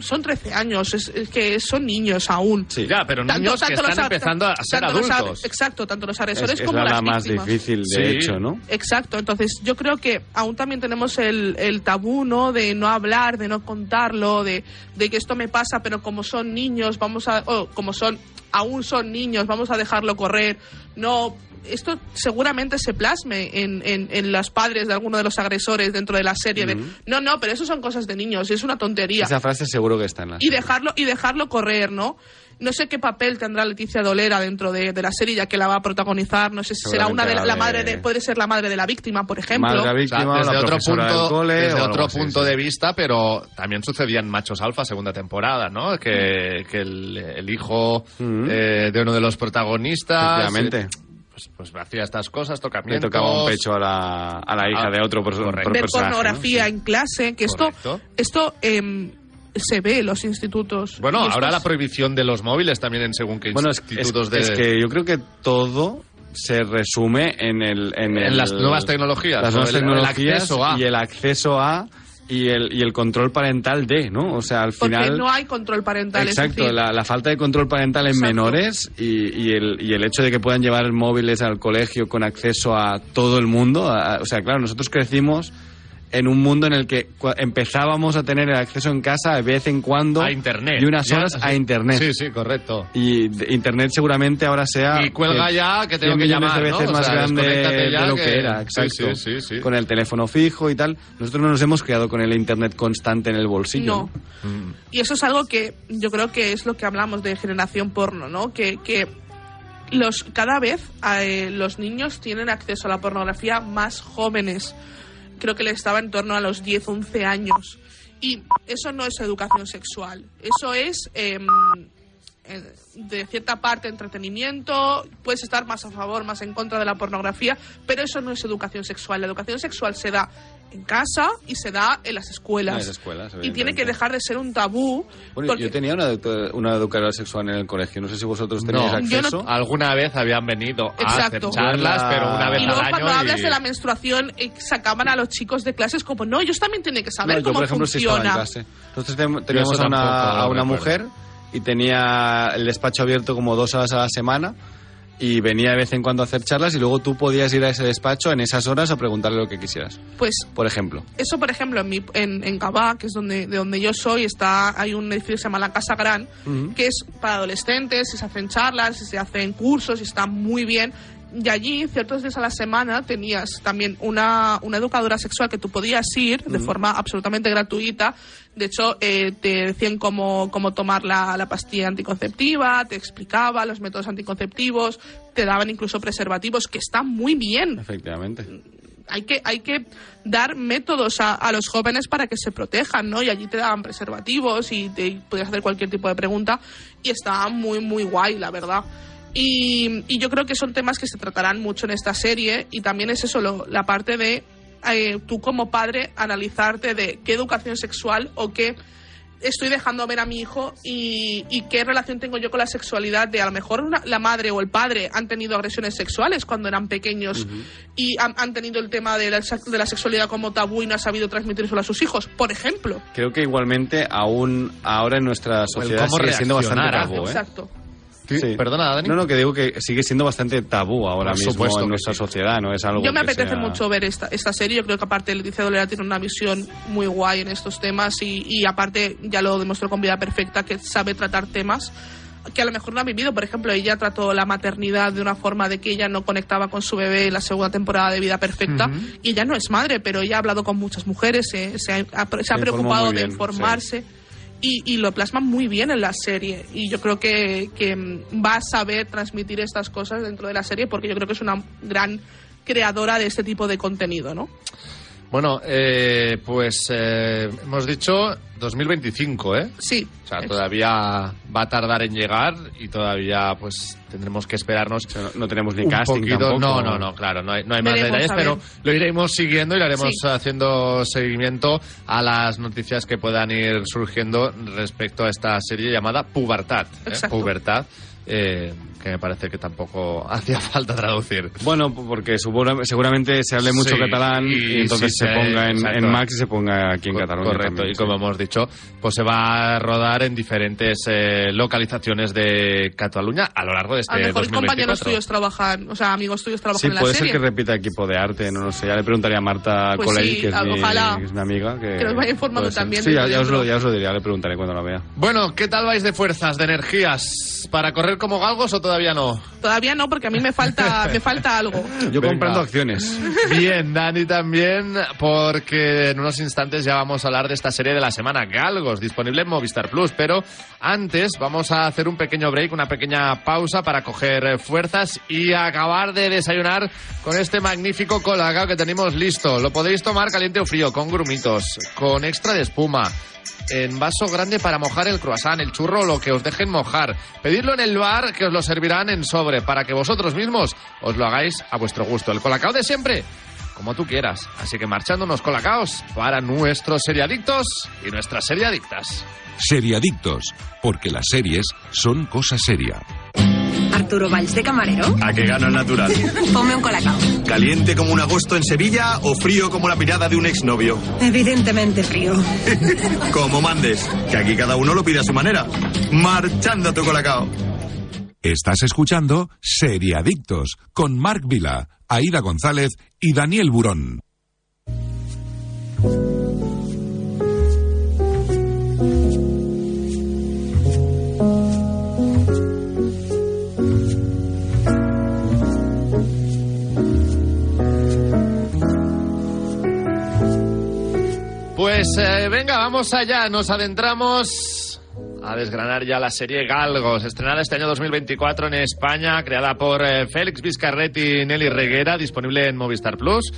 son 13 años, es, es que son niños aún. Sí. Ya, pero niños que están empezando a ser tanto adultos. exacto, tanto los Es, agresores es como la, las la más víctimas. difícil, de Sí. hecho, ¿no? Exacto, entonces yo creo que aún también tenemos el, el tabú, ¿no? De no hablar, de no contarlo, de, de que esto me pasa, pero como son niños, vamos a, o como son, aún son niños, vamos a dejarlo correr. No, esto seguramente se plasme en, en, en los padres de alguno de los agresores dentro de la serie. de, no, no, pero eso son cosas de niños, es una tontería Esa frase seguro que está en la y serie. dejarlo y dejarlo correr, ¿no? No sé qué papel tendrá Leticia Dolera dentro de, de la serie, ya que la va a protagonizar. No sé si será una de la, la madre de- de, puede ser la madre de la víctima, por ejemplo. Madre de la O sea, víctima, desde la otro punto, del cole desde otro así, punto sí. de vista, pero también sucedía en Machos Alfa, segunda temporada, ¿no? Que, que el, el hijo Mm. eh, de uno de los protagonistas eh, pues, pues hacía estas cosas, Le tocamientos. tocaba un pecho a la, a la hija Ah, de otro por, por ver personaje, ¿no? pornografía Sí. en clase, que esto, Correcto. esto em, se ve en los institutos. Bueno, ahora es- la prohibición de los móviles también en según qué Bueno, es, es- institutos de... es que yo creo que todo se resume en el en, En el- las nuevas tecnologías, las nuevas El- el tecnologías acceso a. y el acceso a y el, y el control parental de, ¿no? O sea, al Porque final... no hay control parental. es Exacto, decir, la, la falta de control parental en Exacto. menores y, y el, y el hecho de que puedan llevar móviles al colegio con acceso a todo el mundo. a- o sea, claro, nosotros crecimos en un mundo en el que cua- empezábamos a tener el acceso en casa de vez en cuando A internet. y unas Ya, horas sí. a internet. Sí, sí, correcto. Y internet seguramente ahora sea Y cuelga eh, ya, que tengo 100 que llamar, de veces ¿no? O más sea, grande de lo que- que, era, exacto. sí, sí, sí. Con el teléfono fijo y tal. Nosotros no nos hemos criado con el internet constante en el bolsillo. No. ¿no? Y eso es algo que yo creo que es lo que hablamos de generación porno, ¿no? Que, que los, cada vez eh, los niños tienen acceso a la pornografía más jóvenes. Creo que le estaba en torno a los 10, 11 años. Y eso no es educación sexual. Eso es, em, eh, de cierta parte, entretenimiento. Puedes estar más a favor, más en contra de la pornografía, pero eso no es educación sexual. La educación sexual se da en casa y se da en las escuelas. En las escuelas, y tiene que dejar de ser un tabú. Bueno, porque- yo tenía una, una educadora sexual en el colegio. No sé si vosotros tenéis No, yo no- acceso. Alguna vez habían venido a hacer charlas, La- pero una vez y luego al año. cuando hablas de la menstruación eh, sacaban a los chicos de clases como no ellos también tienen que saber No, yo, cómo por ejemplo, sí estaba en funciona clase. Nosotros ten- teníamos a una, a una mujer y tenía el despacho abierto como dos horas a la semana y venía de vez en cuando a hacer charlas y luego tú podías ir a ese despacho en esas horas a preguntarle lo que quisieras, pues por ejemplo. eso por ejemplo en, mi, en, en Cabá que es donde de donde yo soy está hay un edificio que se llama la Casa Gran que es para adolescentes y se hacen charlas y se hacen cursos y está muy bien y allí ciertos días a la semana tenías también una, una educadora sexual que tú podías ir de forma absolutamente gratuita de hecho eh, te decían cómo, cómo tomar la, la pastilla anticonceptiva te explicaba los métodos anticonceptivos te daban incluso preservativos que está muy bien Efectivamente. hay que, hay que dar métodos a, a los jóvenes para que se protejan, ¿no? Y allí te daban preservativos y te podías hacer cualquier tipo de pregunta y estaba muy, muy guay, la verdad. Y, y yo creo que son temas que se tratarán mucho en esta serie y también es eso, lo- la parte de eh, tú como padre analizarte de qué educación sexual o qué estoy dejando ver a mi hijo y, y qué relación tengo yo con la sexualidad de a lo mejor una- la madre o el padre han tenido agresiones sexuales cuando eran pequeños y han, han tenido el tema de la, sex- de la sexualidad como tabú y no han sabido transmitírselo a sus hijos, por ejemplo. Creo que igualmente aún ahora en nuestra sociedad sigue siendo bastante tabú, ¿eh? Exacto. Sí, Perdona, Dani. No, no, que digo que sigue siendo bastante tabú ahora Por mismo supuesto en nuestra sí. sociedad, no es algo Yo me que apetece sea- mucho ver esta, esta serie. Yo creo que aparte Leticia Dolera tiene una visión muy guay en estos temas y, y aparte ya lo demostró con Vida Perfecta que sabe tratar temas que a lo mejor no ha vivido. Por ejemplo, ella trató la maternidad de una forma de que ella no conectaba con su bebé en la segunda temporada de Vida Perfecta y ella no es madre, pero ella ha hablado con muchas mujeres, se, se ha, se ha preocupado de informarse. Y, y lo plasma muy bien en la serie. Y yo creo que, que mm, va a saber transmitir estas cosas dentro de la serie porque yo creo que es una gran creadora de este tipo de contenido, ¿no? Bueno, eh, pues eh, hemos dicho 2025, ¿eh? Sí. O sea, es- todavía va a tardar en llegar y todavía pues tendremos que esperarnos O sea, no, no tenemos ni un casting poquito. tampoco. No, no, no, claro, no hay, no hay más detalles, pero lo iremos siguiendo y le haremos Sí. haciendo seguimiento a las noticias que puedan ir surgiendo respecto a esta serie llamada Pubertad. ¿eh? Pubertad, eh, que me parece que tampoco hacía falta traducir. Bueno, porque supongo- seguramente se hable mucho Sí, catalán y y, entonces sí, se sí, ponga en, Max y se ponga aquí en Co- Cataluña. Correcto, también, y sí. como hemos dicho, pues se va a rodar en diferentes eh, localizaciones de Cataluña a lo largo de este a lo mejor 2024. compañeros tuyos trabajan, o sea, amigos tuyos trabajan Sí, en la puede serie. ser que repita equipo de arte, no lo sé. Ya le preguntaría a Marta Pues Colell, sí, que, es mi, que es mi amiga. Que, que nos vaya informando puede también Sí, ya, ya os lo, ya os lo diré, ya le preguntaré cuando la vea. Bueno, ¿qué tal vais de fuerzas, de energías? ¿Para correr como galgos o todavía no? Todavía no, porque a mí me falta, me falta algo. Yo Venga. comprando acciones. Bien, Dani también, porque en unos instantes ya vamos a hablar de esta serie de la semana, Galgos, disponible en Movistar Plus. Pero antes vamos a hacer un pequeño break, una pequeña pausa para coger eh, fuerzas y acabar de desayunar con este magnífico colacao que tenemos listo. Lo podéis tomar caliente o frío, con grumitos, con extra de espuma. En vaso grande para mojar el croissant, el churro lo que os dejen mojar. Pedidlo en el bar que os lo servirán en sobre para que vosotros mismos os lo hagáis a vuestro gusto. El colacao de siempre, como tú quieras. Así que marchando unos colacaos para nuestros seriadictos y nuestras seriadictas. Seriadictos, porque las series son cosa seria. Arturo Valls de camarero. ¿A qué gano el natural? Ponme un colacao. ¿Caliente como un agosto en Sevilla o frío como la mirada de un exnovio? Evidentemente frío. Como mandes, que aquí cada uno lo pide a su manera. Marchando tu colacao. Estás escuchando Seriadictos con Marc Vila, Aida González y Daniel Burón. Pues eh, venga, vamos allá. Nos adentramos a desgranar ya la serie Galgos, estrenada este año 2024 en España, creada por eh, Félix Vizcarretti y Nelly Reguera, disponible en Movistar Plus.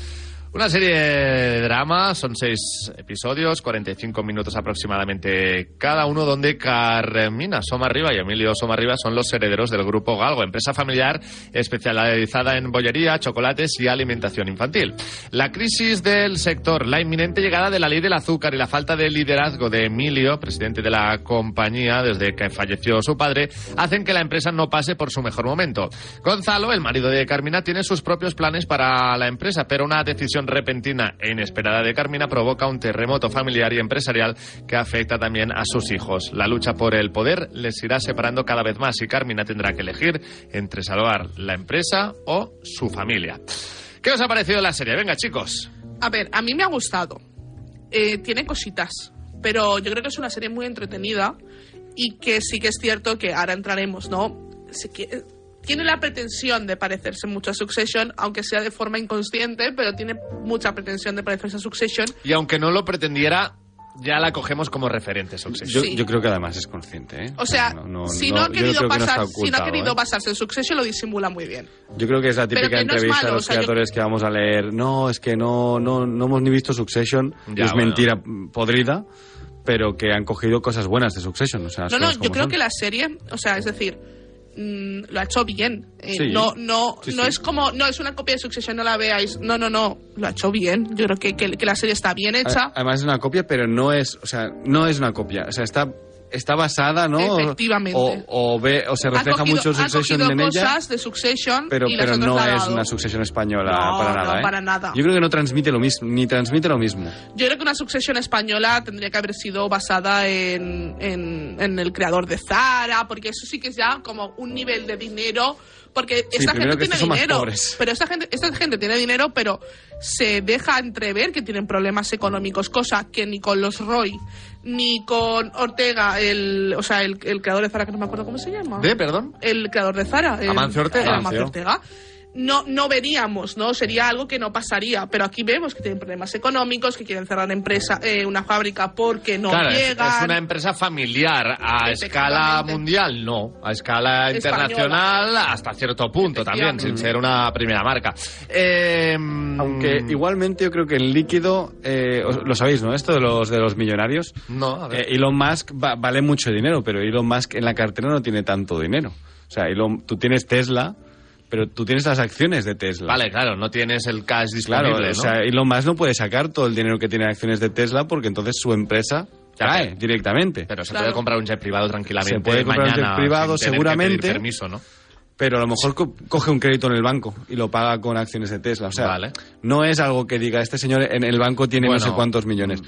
Una serie de drama, son seis episodios, 45 minutos aproximadamente cada uno, donde Carmina Somarriba y Emilio Somarriba son los herederos del grupo Galgo, empresa familiar especializada en bollería, chocolates y alimentación infantil. La crisis del sector, la inminente llegada de la ley del azúcar y la falta de liderazgo de Emilio, presidente de la compañía desde que falleció su padre, hacen que la empresa no pase por su mejor momento. Gonzalo, el marido de Carmina, tiene sus propios planes para la empresa, pero una decisión repentina e inesperada de Carmina provoca un terremoto familiar y empresarial que afecta también a sus hijos. La lucha por el poder les irá separando cada vez más y Carmina tendrá que elegir entre salvar la empresa o su familia. ¿Qué os ha parecido la serie? Venga, chicos. A ver, a mí me ha gustado. Eh, tiene cositas, pero yo creo que es una serie muy entretenida y que sí que es cierto que ahora entraremos, ¿no? Tiene la pretensión de parecerse mucho a Succession, aunque sea de forma inconsciente, pero tiene mucha pretensión de parecerse a Succession. Y aunque no lo pretendiera, ya la cogemos como referente, Succession. Yo, Sí. yo creo que además es consciente, ¿eh? O sea, si no, ha yo querido, si no ha ¿eh? basarse en Succession, lo disimula muy bien. Yo creo que es la típica entrevista malo, a los o sea, yo- creadores que vamos a leer. No, es que no, no, no hemos ni visto Succession. Ya, es bueno. mentira mm, podrida, pero que han cogido cosas buenas de Succession. O sea, No, no, yo creo son. que la serie, o sea, es decir, mm, lo ha hecho bien. Eh, Sí. no, no, Sí, no sí. es como, no es una copia de Succession, no la veáis. No, no, no, lo ha hecho bien. Yo creo que, que, que la serie está bien hecha. Además es una copia, pero no es, o sea, no es una copia. O sea, está, está basada, ¿no? Efectivamente. O, o ve, o se refleja cogido- mucho Succession en ella. cosas de Succession Pero, y pero no es una Succession española No, para no, nada, ¿eh? para nada. Yo creo que no transmite lo mismo, ni transmite lo mismo. Yo creo que una Succession española tendría que haber sido basada en, en, en el creador de Zara, porque eso sí que es ya como un nivel de dinero. Porque Sí, esta gente tiene dinero. Pero esta gente, esta gente tiene dinero, pero se deja entrever que tienen problemas económicos, cosa que ni con los Roy, ni con Ortega, el, o sea, el, el creador de Zara, que no me acuerdo cómo se llama. ¿De, perdón? el creador de Zara. el- Amancio Ortega. el Amancio Amancio. Ortega. No, no veríamos, ¿no? Sería algo que no pasaría. Pero aquí vemos que tienen problemas económicos, que quieren cerrar empresa, eh, una fábrica porque no claro, es, llegan. es una empresa familiar. A escala mundial, no. A escala Española. internacional, hasta cierto punto también, sin ser una primera marca. Eh, Aunque igualmente yo creo que el líquido, eh, lo sabéis, ¿no? Esto de los, de los millonarios. No, a ver. Eh, Elon Musk va- vale mucho dinero, pero Elon Musk en la cartera no tiene tanto dinero. O sea, Elon- tú tienes Tesla, pero tú tienes las acciones de Tesla. Vale, claro, no tienes el cash disponible, Claro, ¿no? o sea, Elon Musk no puede sacar todo el dinero que tiene en acciones de Tesla porque entonces su empresa Ya, cae pero- directamente. pero se Claro. puede comprar un jet privado tranquilamente Se puede comprar un jet privado, seguramente. permiso, ¿no? Pero a lo mejor co- coge un crédito en el banco y lo paga con acciones de Tesla. O sea, Vale. no es algo que diga, este señor en el banco tiene Bueno, no sé cuántos millones. Eh,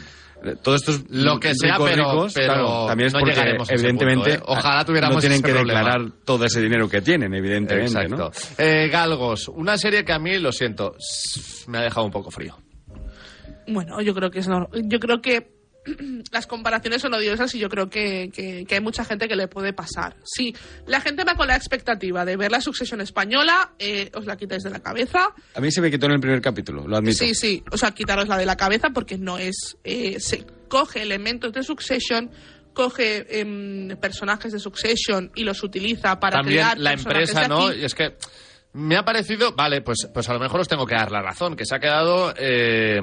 Todo esto es Lo que sea, ricos, pero- ricos, pero claro, también es no porque evidentemente punto, ¿eh? Ojalá tuviéramos no tienen ese que problema. declarar todo ese dinero que tienen, evidentemente, Exacto. ¿no? Eh, Galgos, una serie que a mí, lo siento, me ha dejado un poco frío. Bueno, yo creo que es nor- Yo creo que las comparaciones son odiosas y yo creo que, que- que hay mucha gente que le puede pasar. Si la gente va con la expectativa de ver la sucesión española, eh, os la quitáis de la cabeza. A mí se me quitó en el primer capítulo, lo admito. Sí, sí, o sea, quitaros de la cabeza porque no es. eh, se coge elementos de Succession, coge em, personajes de Succession y los utiliza para También crear la empresa, ¿no? Y es que me ha parecido, vale, pues, pues a lo mejor os tengo que dar la razón, que se ha quedado eh,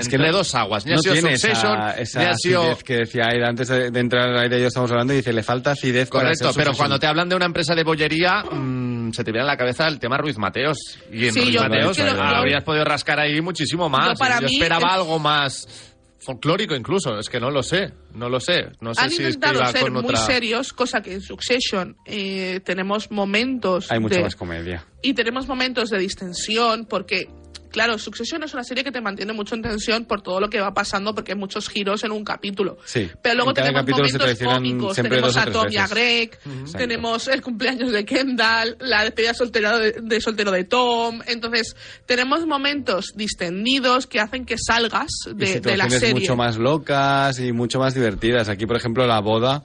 Es entre no- dos aguas. Ni ha no sido tiene Succession, esa, ni esa ha sido... acidez que decía Aida antes de, de entrar al aire y yo estamos hablando y dice, le falta acidez Correcto, pero cuando te hablan de una empresa de bollería, mm, se te viene a la cabeza el tema Ruiz Mateos. Y en Sí, Ruiz yo- Mateos yo yo- habrías podido rascar ahí muchísimo más. Yo para Yo mí esperaba es- algo más folclórico incluso, es que no lo sé, no lo sé. No sé Han si es que intentado iba ser con muy otra... serios, cosa que en Succession eh, tenemos momentos Hay mucha de- más comedia. y tenemos momentos de distensión porque claro Succession es una serie que te mantiene mucho en tensión por todo lo que va pasando porque hay muchos giros en un capítulo Sí. pero luego tenemos momentos cómicos tenemos a Tom y a. Greg tenemos el cumpleaños de Kendall la despedida soltera de, de soltero de Tom entonces tenemos momentos distendidos que hacen que salgas y de, de la serie mucho más locas y mucho más divertidas. Aquí, por ejemplo, la boda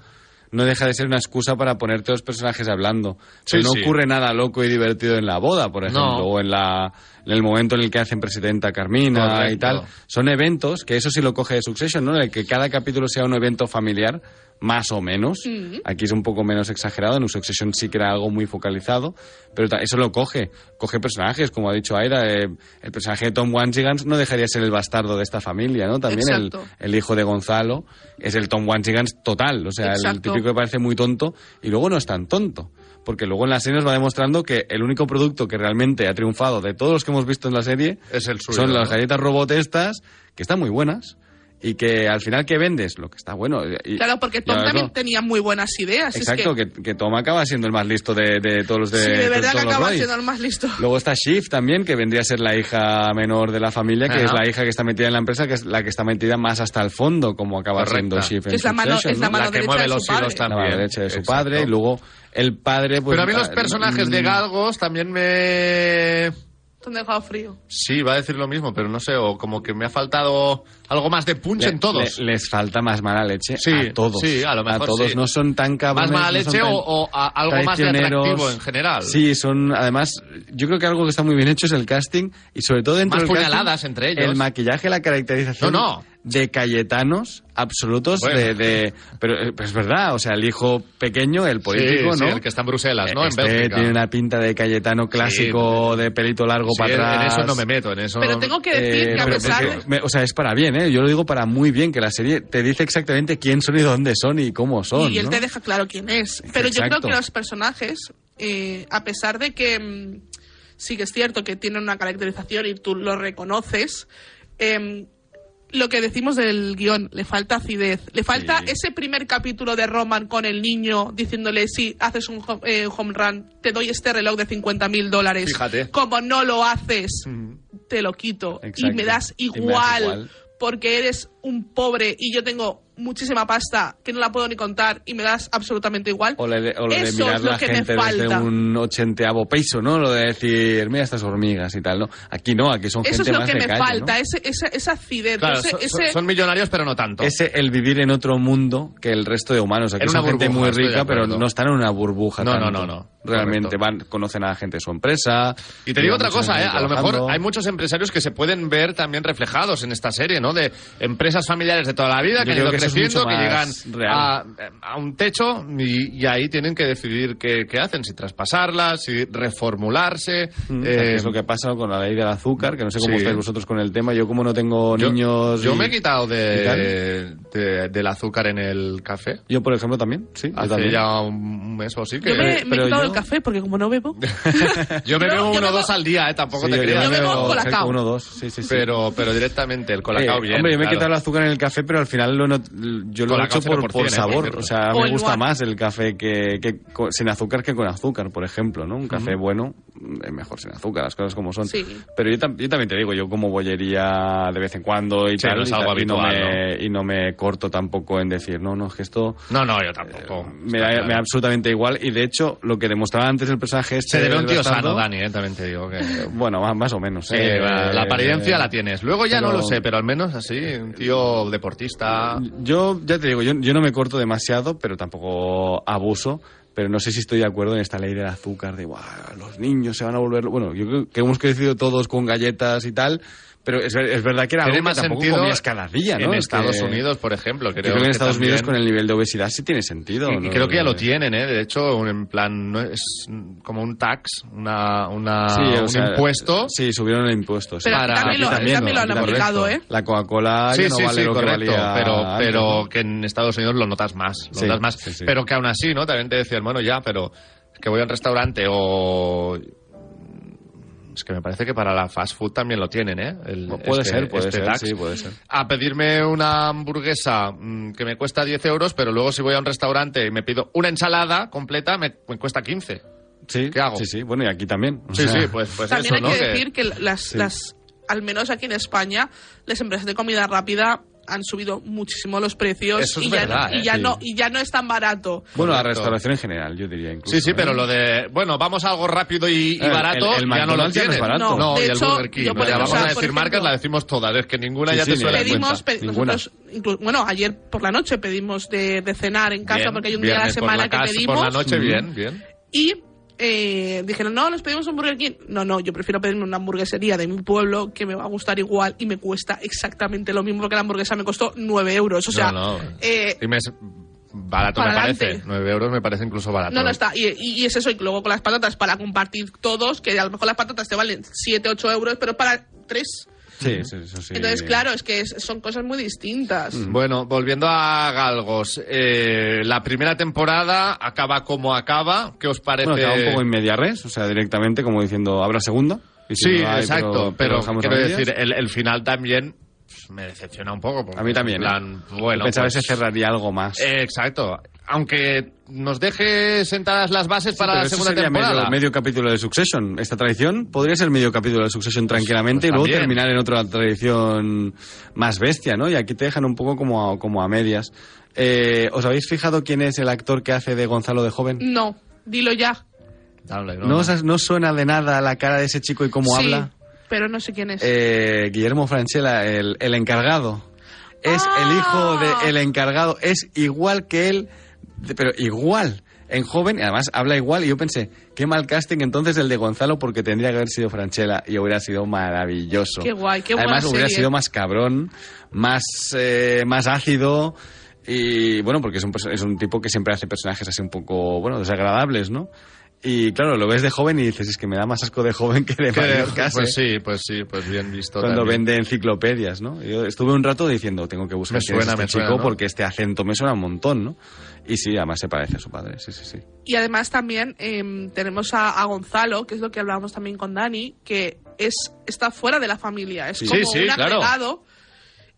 no deja de ser una excusa para ponerte los personajes hablando. Sí, Pero no sí. ocurre nada loco y divertido en la boda, por ejemplo, No. o en, la, en el momento en el que hacen presidenta Carmina Correcto. y tal. Son eventos, que eso sí lo coge de Succession, ¿no? En el que cada capítulo sea un evento familiar, más o menos. Mm. Aquí es un poco menos exagerado, en Succession sí que era algo muy focalizado, pero eso lo coge. Coge personajes, como ha dicho Aira, eh, el personaje de Tom Wansigans no dejaría de ser el bastardo de esta familia, ¿no? También el, el hijo de Gonzalo es el Tom Wansigans total, o sea, el típico que parece muy tonto y luego no es tan tonto. Porque luego en la serie nos va demostrando que el único producto que realmente ha triunfado de todos los que hemos visto en la serie Es el suyo, son ¿no? las galletas robot estas, que están muy buenas. Y que al final, ¿qué vendes? Lo que está bueno. Y- claro porque Tom también no. tenía muy buenas ideas es Exacto, que, que, que Tom acaba siendo el más listo de, de todos los de, sí, de verdad que todos los acaba Roy. siendo el más listo Luego está Shift también, que vendría a ser la hija menor de la familia, que Ajá. es la hija que está metida en la empresa, que es la que está metida más hasta el fondo, como acaba Correcta. siendo Shift en Que es la mano- es la ¿no? mano La que mueve de los hilos La también. mano derecha de su Exacto. padre, y luego el padre... Pues, Pero a mí los ah, personajes de mm, galgos también me... te han dejado frío Sí, va a decir lo mismo, pero no sé, o como que me ha faltado algo más de punch le- en todos. le- les falta más mala leche Sí, a todos. sí, a lo mejor todos. sí. No son tan cabrones. más mala no leche tan o, o a- algo más de atractivo en general. Sí, son, además, yo creo que algo que está muy bien hecho es el casting y sobre todo dentro Más del casting, puñaladas entre ellos. El maquillaje, la caracterización No, no. De Cayetanos absolutos Bueno. de, de- pero, eh, pero es verdad, o sea, el hijo pequeño, el político, sí, ¿no? sí, el que está en Bruselas, ¿no? Este en Bélgica. tiene una pinta de Cayetano clásico de pelito largo Sí, para atrás. En eso no me meto, en eso pero tengo que decir Eh, que a pero pesar porque de me- o sea, es para bien, ¿eh? Yo lo digo para muy bien, que la serie te dice exactamente quién son y dónde son y cómo son. y él ¿no? te deja claro quién es. Pero yo creo que los personajes, eh, a pesar de que mm, sí que es cierto que tienen una caracterización y tú lo reconoces, em, lo que decimos del guion, le falta acidez. Le falta Sí. ese primer capítulo de Roman con el niño diciéndole, si haces un eh, home run, te doy este reloj de 50 mil dólares. Fíjate. Como no lo haces, te lo quito. Y Exacto. me das Y me das igual. porque eres un pobre y yo tengo muchísima pasta que no la puedo ni contar y me das absolutamente igual. O lo de, o lo de Eso mirar es lo la que me gente desde falta. un ochenteavo peso, ¿no? Lo de decir, mira estas hormigas y tal, ¿no? Aquí no, aquí son Eso gente es lo más que de me calle, falta, ¿no? ese, esa, esa acidez. Claro, ese- son, ese- son millonarios, pero no tanto. Ese, el vivir en otro mundo que el resto de humanos. Aquí En son una gente burbuja, muy rica, pero no están en una burbuja No, tanto. no, no, no. Realmente Correcto. van, conocen a la gente de su empresa. Y te digo otra cosa, ¿eh? a lo mejor hay muchos empresarios que se pueden ver también reflejados en esta serie, ¿no? De empresas familiares de toda la vida Yo que han creo ido creciendo, que llegan a, a un techo y, y ahí tienen que decidir qué, qué hacen, si traspasarlas, si reformularse. Mm, eh, es lo que pasa con la ley del azúcar, que no sé cómo sí. estáis vosotros con el tema. Yo como no tengo yo, niños... yo y- me he quitado de, de- del azúcar en el café. Yo, por ejemplo, también, sí. Hace también. ya un mes o así que... yo me, me he pero quitado yo- el café porque como no bebo, Yo me bebo uno o bebo- dos al día, ¿eh? Tampoco Sí, te creas. Yo bebo pero- colacao. uno o dos, sí, sí, sí. pero, pero directamente el colacao Eh, bien. hombre, yo me he claro. quitado el azúcar en el café, pero al final lo not- yo lo he hecho por, 0%, por eh, sabor. por o sea, O me gusta más el café que, que sin azúcar que con azúcar, por ejemplo, ¿no? Un café bueno es mejor sin azúcar, las cosas como son. Sí. Pero yo, tam- yo también te digo, yo como bollería de vez en cuando y Sí, tal, no es y, algo y no habitual, me, y no me corto tampoco en decir, no, no, es que esto No, no, yo tampoco. me Está da, claro. me da absolutamente igual. Y de hecho, lo que demostraba antes el personaje este... Se debe a un tío sano, Dani, eh, también te digo que... Bueno, más, más o menos. Sí, eh, la, apariencia eh, la tienes. Luego ya no lo sé, pero al menos así, un tío deportista. Yo, ya te digo, yo, yo no me corto demasiado, pero tampoco abuso. Pero no sé si estoy de acuerdo en esta ley del azúcar, de "Buah, los niños se van a volver. Bueno, yo creo que hemos crecido todos con galletas y tal, pero es, es verdad que era algo más que tampoco sentido comías cada día, ¿no? en Es Estados que- Unidos, por ejemplo. Creo, creo que en Estados también- Unidos con el nivel de obesidad sí tiene sentido. Y, creo que ya lo tienen, ¿eh? De hecho, un- en plan, no es como un tax, una, una, Sí, o un sea, impuesto. Sí, subieron el impuesto. sí. pero Para- también, lo, también lo han aplicado, ¿eh? La Coca-Cola Sí, no sí, vale sí, lo que correcto. valía Pero, antes, pero ¿no? que en Estados Unidos lo notas más. Lo Sí, notas más. sí, sí. Pero que aún así, ¿no? También te decían, bueno, ya, pero que voy a un restaurante o Es que me parece que para la fast food también lo tienen, ¿eh? El- Puede este- ser, puede este ser, tax. sí, puede ser. A pedirme una hamburguesa mm, que me cuesta 10 euros, pero luego si voy a un restaurante y me pido una ensalada completa, me, me cuesta 15. Sí, ¿Qué hago? Sí, sí, bueno, y aquí también. o Sí, sea, sí, pues, pues También eso, hay ¿no? que Que- decir que las, las, al menos aquí en España, las empresas de comida rápida han subido muchísimo los precios Eso es y, ya, verdad, y ¿eh? ya Sí. no y ya no es tan barato. Bueno, la restauración en general, yo diría incluso. Sí, sí, ¿eh? pero lo de, bueno, vamos a algo rápido y, y El- barato, el- el ya no lo ya no tiene. es barato. No, No, de y el hecho, Burger King. yo por Venga, ejemplo, vamos o a sea, decir por marcas, ejemplo- las decimos todas, es que ninguna Sí, ya sí, te la en pedimos, cuenta. pe- Ninguna. nosotros, inclu- bueno, ayer por la noche pedimos de, de cenar en casa Bien, porque hay un día a la semana la que casa, pedimos Por la noche, Mm. bien, bien. y eh, dijeron, no, nos pedimos un Burger King. No, no, yo prefiero pedirme una hamburguesería de mi pueblo que me va a gustar igual y me cuesta exactamente lo mismo porque la hamburguesa me costó 9 euros. O sea, no, no. eh, es barato me parece. adelante. 9 euros me parece incluso barato. No, no está. Y, y- y es eso. Y luego con las patatas para compartir todos, que a lo mejor las patatas te valen 7, 8 euros, pero para 3. Sí, sí, eso sí. Entonces, claro, es que es- son cosas muy distintas. Bueno, volviendo a Galgos, eh, la primera temporada acaba como acaba. ¿Qué os parece? Bueno, acaba un poco en media res, o sea, directamente como diciendo, habrá segunda. Y si Sí, no hay, exacto, pero, dejamos a quiero decir, el, el final también pues, me decepciona un poco. A mí también, En plan, ¿eh? bueno, pensaba pues, que se cerraría algo más. eh, exacto. Aunque nos deje sentadas las bases Sí, para pero la segunda sería temporada. Medio, medio capítulo de Succession. Esta tradición podría ser medio capítulo de Succession tranquilamente pues y luego también. terminar en otra tradición más bestia, ¿no? Y aquí te dejan un poco como a, como a medias. Eh, ¿Os habéis fijado quién es el actor que hace de Gonzalo de joven? No, dilo ya. Dale, ¿No, suena de nada la cara de ese chico y cómo sí, habla? pero no sé quién es. Eh, Guillermo Franchella, el, el encargado. Es Ah. el hijo de el encargado. Es igual que él, de- pero igual. En joven, y además habla igual. Y yo pensé, qué mal casting entonces el de Gonzalo, porque tendría que haber sido Franchella y hubiera sido maravilloso. Qué guay, qué buena Además, hubiera serie. sido más cabrón, más, eh, más ácido. Y bueno, porque es un, es un tipo que siempre hace personajes así un poco, bueno, desagradables, ¿no? Y claro, lo ves de joven y dices, es que me da más asco de joven que de mayor casi. pues sí, pues sí, pues bien visto. Cuando también. vende enciclopedias, ¿no? Yo estuve un rato diciendo, tengo que buscar Me quién es suena, este me chico suena, ¿no? porque este acento me suena un montón, ¿no? Y sí, además se parece a su padre, sí, sí, sí. Y además también em, tenemos a, a Gonzalo, que es lo que hablábamos también con Dani, que es está fuera de la familia, es Sí. como Sí, sí, un claro. agregado.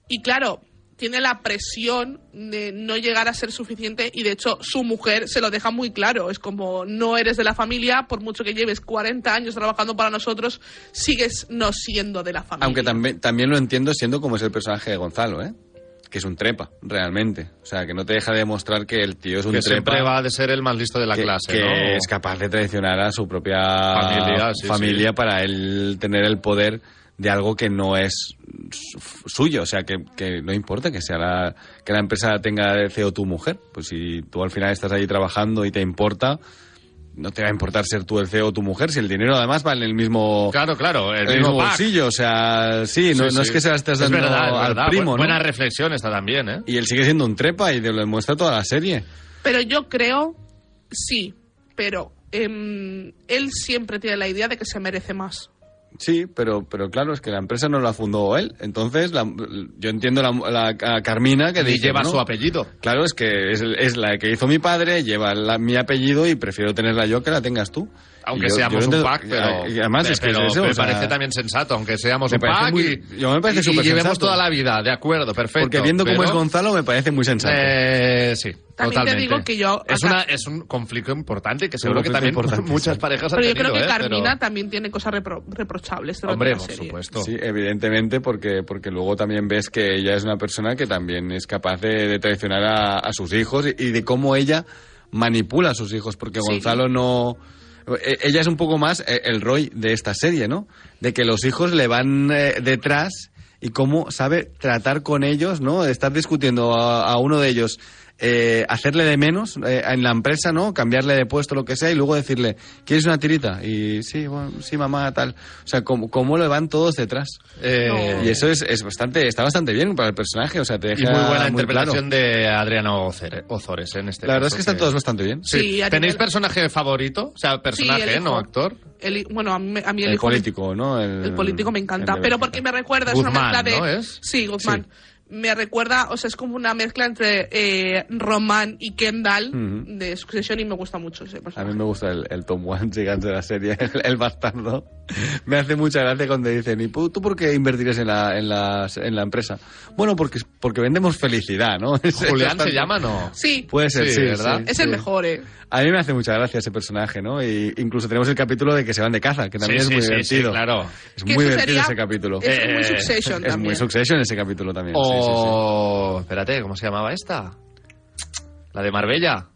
Y claro, tiene la presión de no llegar a ser suficiente y de hecho su mujer se lo deja muy claro. Es como no eres de la familia, por mucho que lleves 40 años trabajando para nosotros, sigues no siendo de la familia. Aunque también, también lo entiendo siendo como es el personaje de Gonzalo, ¿eh? Que es un trepa, realmente. O sea, que no te deja de demostrar que el tío es un que trepa. siempre va a ser el más listo de la que, clase, que ¿no? es capaz de traicionar a su propia Familia, sí, familia sí. para él tener el poder de algo que no es suyo, o sea, que, que no importa que sea la, que la empresa tenga de CEO tu mujer, pues si tú al final estás ahí trabajando y te importa, no te va a importar ser tú el CEO o tu mujer, si el dinero además va en el mismo, Claro, claro, el, el mismo bolsillo, o sea, sí, no, Sí, no sí. es que se la estés dando es verdad, es al verdad. primo, Bu- ¿no? Buena reflexión esta también, ¿eh? Y él sigue siendo un trepa y te lo demuestra toda la serie. Pero yo creo, sí, pero em, él siempre tiene la idea de que se merece más. Sí, pero, pero claro, es que la empresa no la fundó él. Entonces, la- yo entiendo la, la- a Carmina que Y dice, lleva "Bueno, su apellido. Claro, es que es, es la que hizo mi padre, lleva la- mi apellido y prefiero tenerla yo que la tengas tú. Aunque yo- seamos yo un pack, pero, y además es que pero es eso, me o sea, parece también sensato, aunque seamos me un pack muy- y, yo me parece y- y llevemos sensato. toda la vida, de acuerdo, perfecto. Porque viendo cómo pero- es Gonzalo me parece muy sensato. Eh, sí, También te digo que yo Es, acá- una, es un conflicto importante que seguro que también muchas sí. parejas han Pero yo tenido, creo que ¿eh? Pero- Carmina también tiene cosas repro- reprochables. Hombre, por serie. supuesto. Sí, evidentemente, porque, porque luego también ves que ella es una persona que también es capaz de, de traicionar a, a sus hijos y, y de cómo ella manipula a sus hijos, porque Sí. Gonzalo no... eh, Ella es un poco más eh, el Roy de esta serie, ¿no? De que los hijos le van eh, detrás y cómo sabe tratar con ellos, ¿no? De estar discutiendo a, a uno de ellos, eh, hacerle de menos eh, en la empresa, ¿no? Cambiarle de puesto, lo que sea, y luego decirle, ¿quieres una tirita? Y sí, bueno, sí, mamá, tal. O sea, cómo, cómo le van todos detrás. Eh, Y eso es, es bastante, está bastante bien para el personaje, o sea, te deja y muy buena muy interpretación claro. de Adriano Ozore- Ozores en este La verdad es que están todos bastante bien. Sí. ¿Tenéis nivel- personaje favorito? O sea, personaje, Sí, ¿no? Actor. El bueno, a mí, a mí el, El hijo me- político, ¿no? El, el político me encanta. Pero porque me recuerda, es una mezcla de. ¿no es? Sí, Guzmán. Me recuerda, o sea, es como una mezcla entre eh, Román y Kendall de Succession y me gusta mucho ese A personaje. mí me gusta el, el Tom Wanks, gigante de la serie, el, el bastardo. Me hace mucha gracia cuando dicen, ¿y tú por qué invertirías en la, en la, en la empresa? Bueno, porque, porque vendemos felicidad, ¿no? Es Julián se llama, ¿no? Sí, Puede ser, Sí, sí, ¿verdad? sí, es sí. el mejor, ¿eh? A mí me hace mucha gracia ese personaje, ¿no? Y incluso tenemos el capítulo de que se van de caza, que también Sí, es muy divertido. sí, claro. Es muy divertido sería- ese capítulo. Es muy Eh, Succession Es también. muy Succession ese capítulo también. sí, sí, sí. O... Espérate, ¿cómo se llamaba esta? La de Marbella.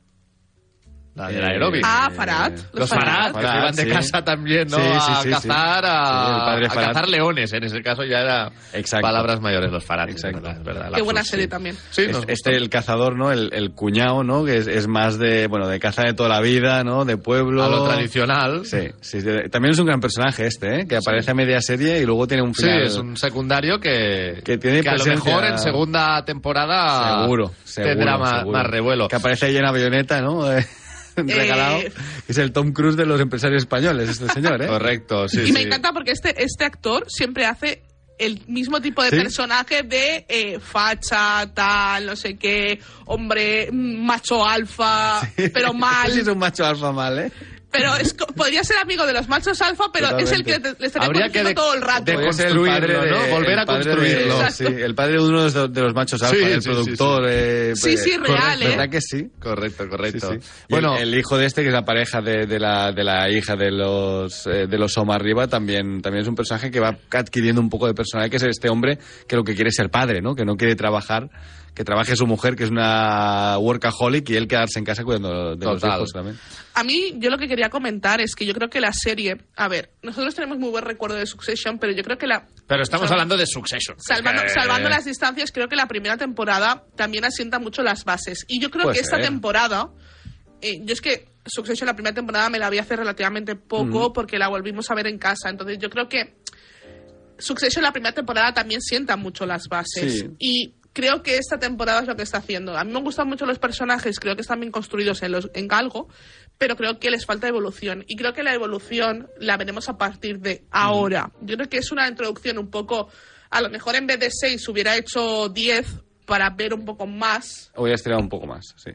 La del Eh, aeróbic. Ah, Farad. Los Farad, que se iban de sí. casa también, ¿no? Sí, sí, a sí, sí. cazar, a, Sí, cazar leones. En ese caso ya era Exacto. palabras mayores, los Farad. Exacto. verdad, es verdad, Qué buena sí. serie también. Sí, Es- este, gustó. el cazador, ¿no? El, el cuñado, ¿no? Que es, es más de, bueno, de caza de toda la vida, ¿no? De pueblo. A lo tradicional. Sí, sí, también es un gran personaje este, ¿eh? Que aparece a media serie y luego tiene un Sí, final. es un secundario que, Que tiene a lo mejor en segunda temporada Seguro, seguro, tendrá más, seguro. más revuelo. Que aparece ahí en avioneta, ¿no? Regalado. Eh, Es el Tom Cruise de los empresarios españoles, este señor, ¿eh? Correcto, sí, y me encanta porque este, este actor siempre hace el mismo tipo de ¿Sí? personaje de eh, facha, tal, no sé qué, hombre, mm, macho alfa, pero mal. Sí, es un macho alfa mal, ¿eh? Pero es, co- podría ser amigo de los machos alfa, pero es el que le, le estaría Habría que de- todo el rato. de- construirlo, padre de- ¿no? Volver a de- construirlo. sí, el padre de uno de los, de los machos alfa, Sí, el sí, productor. eh, Sí, sí, eh, real, ¿eh? ¿Verdad que sí? Correcto, correcto. Sí, sí. Bueno, el, el hijo de este, que es la pareja de, de la, de la hija de los eh, de los Soma arriba, también, también es un personaje que va adquiriendo un poco de personalidad, que es este hombre que lo que quiere es ser padre, ¿no? Que no quiere trabajar, que trabaje su mujer, que es una workaholic, y él quedarse en casa cuidando de los hijos también. A mí, yo lo que quería comentar es que yo creo que la serie, a ver, nosotros tenemos muy buen recuerdo de Succession, pero yo creo que la, pero estamos hablando de Succession. salvando, Eh, salvando las distancias, creo que la primera temporada también asienta mucho las bases. Y yo creo Puede que esta ser. temporada, eh, yo es que Succession la primera temporada me la vi hace relativamente poco porque la volvimos a ver en casa. Entonces yo creo que Succession la primera temporada también sienta mucho las bases. Sí. Y creo que esta temporada es lo que está haciendo. A mí me gustan mucho los personajes, creo que están bien construidos en, los, en algo, pero creo que les falta evolución. Y creo que la evolución la veremos a partir de ahora. Yo creo que es una introducción un poco, a lo mejor en vez de 6 hubiera hecho 10 para ver un poco más Voy a estirar un poco más, sí.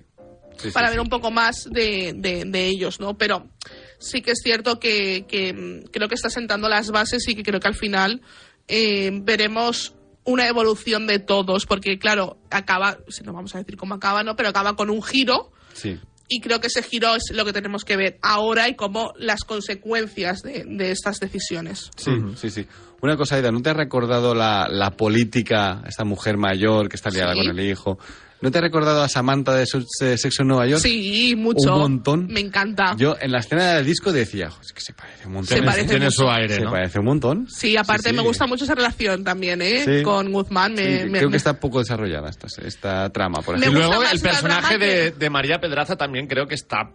Para sí. ver un poco más de, de- de ellos, ¿no? Pero sí que es cierto que, que, mm, creo que está sentando las bases y que creo que al final eh, veremos una evolución de todos, porque claro, acaba, si no vamos a decir cómo acaba, ¿no? Pero acaba con un giro Sí. y creo que ese giro es lo que tenemos que ver ahora y cómo las consecuencias de, de estas decisiones. Sí, sí, sí. Una cosa, Aida, ¿no te ha recordado la, la política, esta mujer mayor que está liada Sí. con el hijo? ¿No te ha recordado a Samantha de, Sexo en Nueva York? Sí, mucho. Un montón. Me encanta. Yo en la escena del disco decía, "Jo, es que se parece un montón. Se parece tiene mucho. su aire, Se parece un montón. Sí, aparte Sí, sí. me gusta mucho esa relación también, ¿eh? Sí. Con Guzmán. Me, Sí, me- creo me- que está poco desarrollada esta, esta trama, por Me Y ejemplo. gusta luego más el personaje drama de, que- de María Pedraza también creo que está.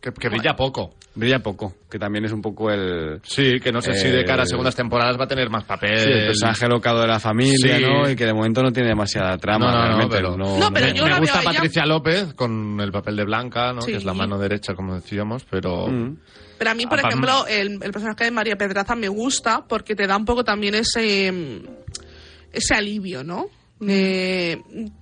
Que, que brilla poco. Brilla poco, que también es un poco el, Sí, que no sé si de cara a segundas temporadas va a tener más papel. sí, el personaje locado de la familia, Sí. ¿no? Y que de momento no tiene demasiada trama, No, no, no, realmente. pero- No, pero me, yo me gusta Patricia López con el papel de Blanca, ¿no? Sí. que es la mano derecha, como decíamos, pero. Mm. Pero a mí, por Aparte- ejemplo, el, el personaje de María Pedraza me gusta porque te da un poco también ese, mm, ese alivio, ¿no? Eh,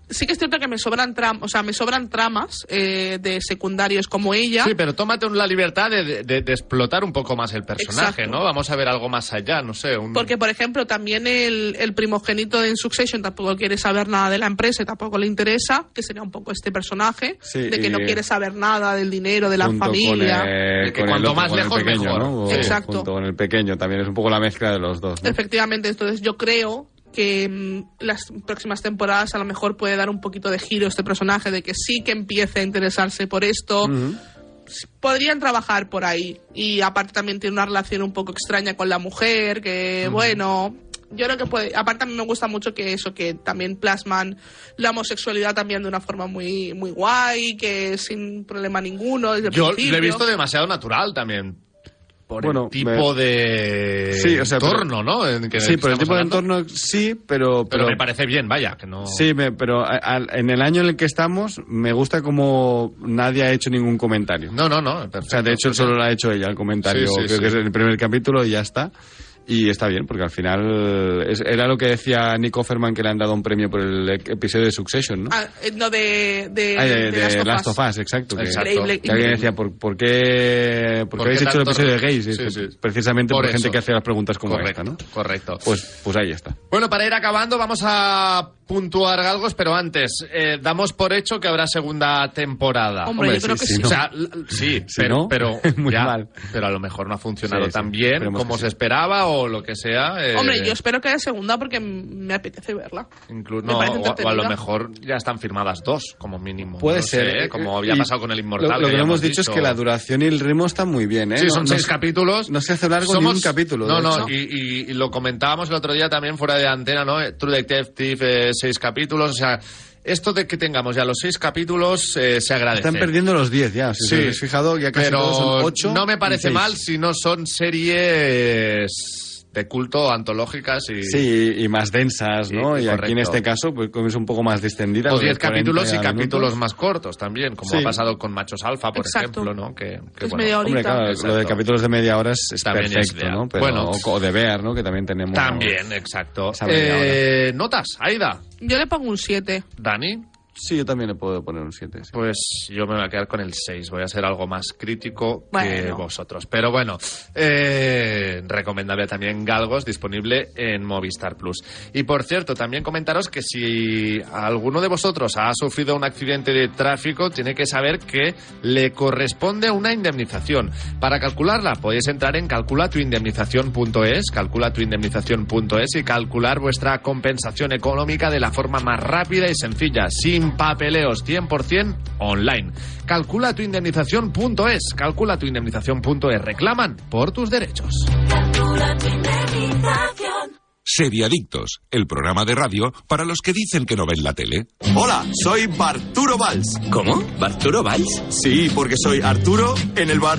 sí que es cierto que me sobran tram, o sea, me sobran tramas eh, de secundarios como ella. Sí, pero tómate la libertad de, de- de explotar un poco más el personaje, Exacto. ¿no? Vamos a ver algo más allá, no sé. Un... Porque, por ejemplo, también el, el primogénito de Succession tampoco quiere saber nada de la empresa y tampoco le interesa, que sería un poco este personaje, Sí, de que no quiere saber nada del dinero, de la familia. Con el, De que con el cuanto otro, más con el lejos, pequeño, mejor. ¿no? O Exacto. Junto con el pequeño, también es un poco la mezcla de los dos. ¿no? Efectivamente, entonces yo creo que mm, las próximas temporadas a lo mejor puede dar un poquito de giro este personaje, de que sí que empiece a interesarse por esto. Podrían trabajar por ahí. Y aparte también tiene una relación un poco extraña con la mujer, que bueno... Yo creo que puede. Aparte, a mí me gusta mucho que eso, que también plasman la homosexualidad también de una forma muy, muy guay, que sin problema ninguno. Desde el Yo principio. lo he visto demasiado natural también. Por Bueno, el tipo me- de Sí, o sea, entorno, ¿no? En que Sí, por el tipo de entorno sí, pero... Pero, me parece bien, vaya, que no... Sí, me- pero a- en el año en el que estamos me gusta como nadie ha hecho ningún comentario. No, no, no. O sea, de hecho solo lo ha hecho ella el comentario, Sí, sí, creo que es el primer capítulo y ya está. Y está bien, porque al final es- era lo que decía Nick Offerman que le han dado un premio por el episodio de Succession, ¿no? Ah, eh, no, de, de, Ah, de, de de Last of Last Us. of Us, exacto. Que, Exacto. Increíble, que alguien decía, ¿por, por qué, por qué ¿Por habéis hecho el episodio de gays? Sí, sí. Precisamente por, Por gente que hace las preguntas como correcto, esta, ¿no? correcto. Pues, pues ahí está. Bueno, para ir acabando, vamos a puntuar galgos, pero antes, eh, damos por hecho que habrá segunda temporada. Hombre, yo creo que sí. O sea, l- sí, Si pero, no, pero, muy ya, mal. pero a lo mejor no ha funcionado Sí, sí, tan bien esperemos como que se sí. esperaba o lo que sea. eh, Hombre, yo espero que haya segunda porque me apetece verla. inclu- no, o, o a lo mejor ya están firmadas dos, como mínimo. Puede No ser. sé, eh, como había pasado con el Inmortal. Lo, lo que hemos dicho, es que la duración y el ritmo están muy bien, ¿eh? Sí, son no seis se- capítulos. No se hace largo ni un capítulo. No, no, y, y- y lo comentábamos el otro día también fuera de antena, ¿no? Eh, True Detective, seis capítulos, o sea, esto de que tengamos ya los seis capítulos eh, se agradece. Están perdiendo los 10 ya. Si Sí, os habéis fijado, ya casi pero todos son 8. no me parece mal si no son series de culto antológicas y... Sí, y más densas, ¿no? Sí, y aquí en este caso, pues es un poco más distendida. O de 10 40 capítulos y minutos. capítulos más cortos también, como Sí. ha pasado con Machos Alfa, por Exacto. ejemplo, ¿no? Que, que Es bueno, media Hombre, horita. claro, Exacto. lo de capítulos de media hora es, es perfecto. ¿no? Pero, Bueno. o, o de ver, ¿no? Que también tenemos. También, exacto. Eh, notas, Aida, Yo le pongo un 7. Dani. Sí, yo también le puedo poner un 7. sí. Pues yo me voy a quedar con el 6. Voy a ser algo más crítico que vosotros. Pero bueno, eh, recomendable también Galgos, disponible en Movistar Plus. Y por cierto, también comentaros que si alguno de vosotros ha sufrido un accidente de tráfico, tiene que saber que le corresponde una indemnización. Para calcularla, podéis entrar en calculatuindemnización.es, calculatuindemnización.es y calcular vuestra compensación económica de la forma más rápida y sencilla, sin papeleos, 100% online. Calculatuindemnización.es, calculatuindemnización.es. Reclaman por tus derechos. Calcula tu indemnización. Seriadictos, el programa de radio para los que dicen que no ven la tele. Hola, soy Barturo Valls. ¿Cómo? ¿Barturo Valls? Sí, porque soy Arturo en el bar.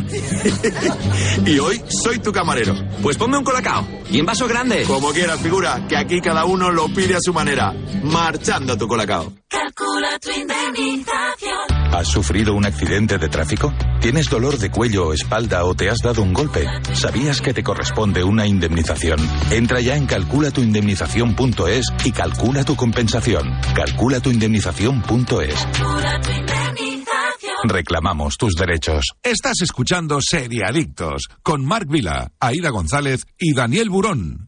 y hoy soy tu camarero. Pues ponme un colacao. Y en vaso grande. Como quieras, figura, que aquí cada uno lo pide a su manera. Marchando tu colacao. Calcula tu indemnización. ¿Has sufrido un accidente de tráfico? ¿Tienes dolor de cuello o espalda o te has dado un golpe? ¿Sabías que te corresponde una indemnización? Entra ya en calculatuindemnización.es y calcula tu compensación. Calculatuindemnización.es. Calcula tu indemnización. Reclamamos tus derechos. Estás escuchando Seriadictos con Marc Vila, Aida González y Daniel Burón.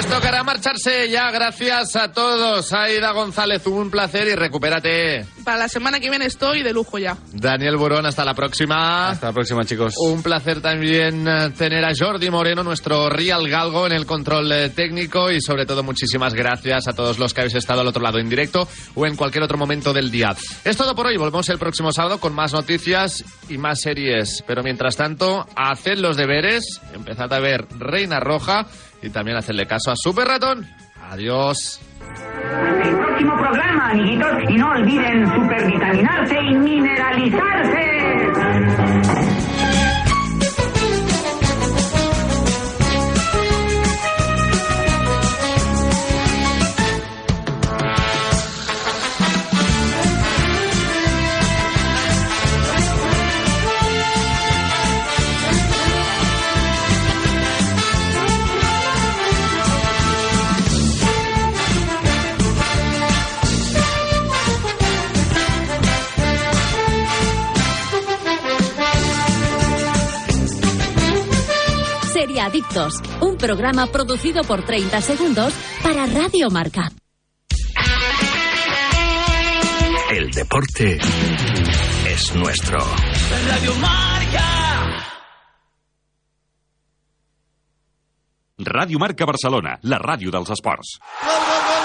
Pues tocará marcharse ya. Gracias a todos. Aida González, un placer y recupérate. Para la semana que viene estoy de lujo ya. Daniel Burón, hasta la próxima. Hasta la próxima, chicos. Un placer también eh, tener a Jordi Moreno, nuestro Real Galgo, en el control eh, técnico y sobre todo muchísimas gracias a todos los que habéis estado al otro lado en directo o en cualquier otro momento del día. Es todo por hoy, volvemos el próximo sábado con más noticias y más series. Pero mientras tanto, haced los deberes, empezad a ver Reina Roja y también hacedle caso a Super Ratón. Adiós. El próximo programa, amiguitos. Y no olviden supervitaminarse y mineralizarse. Un programa producido por 30 segundos para Radio Marca. El deporte es nuestro. Radio Marca. Ràdio Marca Barcelona, la ràdio dels esports. ¡Bravo,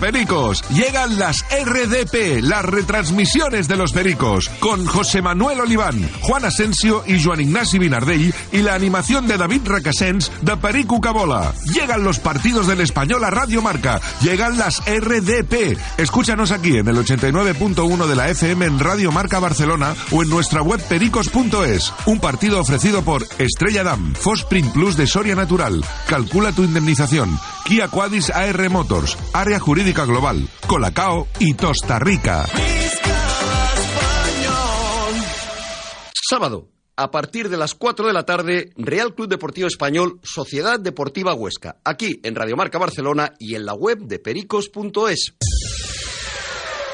Pericos. Llegan las RDP, las retransmisiones de los Pericos, con José Manuel Oliván, Juan Asensio y Joan Ignasi Vinardell y la animación de David Racasens de Perico Cabola. Llegan los partidos del Español a Radio Marca. Llegan las RDP. Escúchanos aquí en el 89.1 de la FM en Radio Marca Barcelona o en nuestra web pericos.es. Un partido ofrecido por Estrella Damm, Fosprin Plus de Soria Natural. Calcula tu indemnización. Kia Quadis AR Motors, Área Jurídica Global, Colacao y Tosta Rica. Sábado, a partir de las 4 de la tarde, Real Club Deportivo Español, Sociedad Deportiva Huesca, aquí en Radio Marca Barcelona y en la web de pericos.es.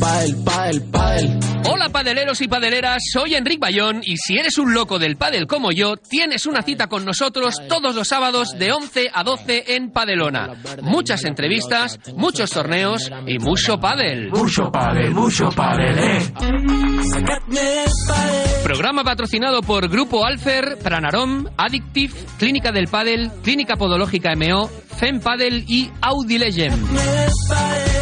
Padel, padel, padel. Hola padeleros y padeleras, soy Enric Bayón y si eres un loco del pádel como yo, tienes una cita con nosotros todos los sábados de 11 a 12 en Padelona. Muchas entrevistas, muchos torneos y mucho pádel. Mucho padel, mucho padel, eh. Programa patrocinado por Grupo Alfer, Pranarom, Addictive, Clínica del Pádel, Clínica Podológica MO, Fem Padel y Audi Legend.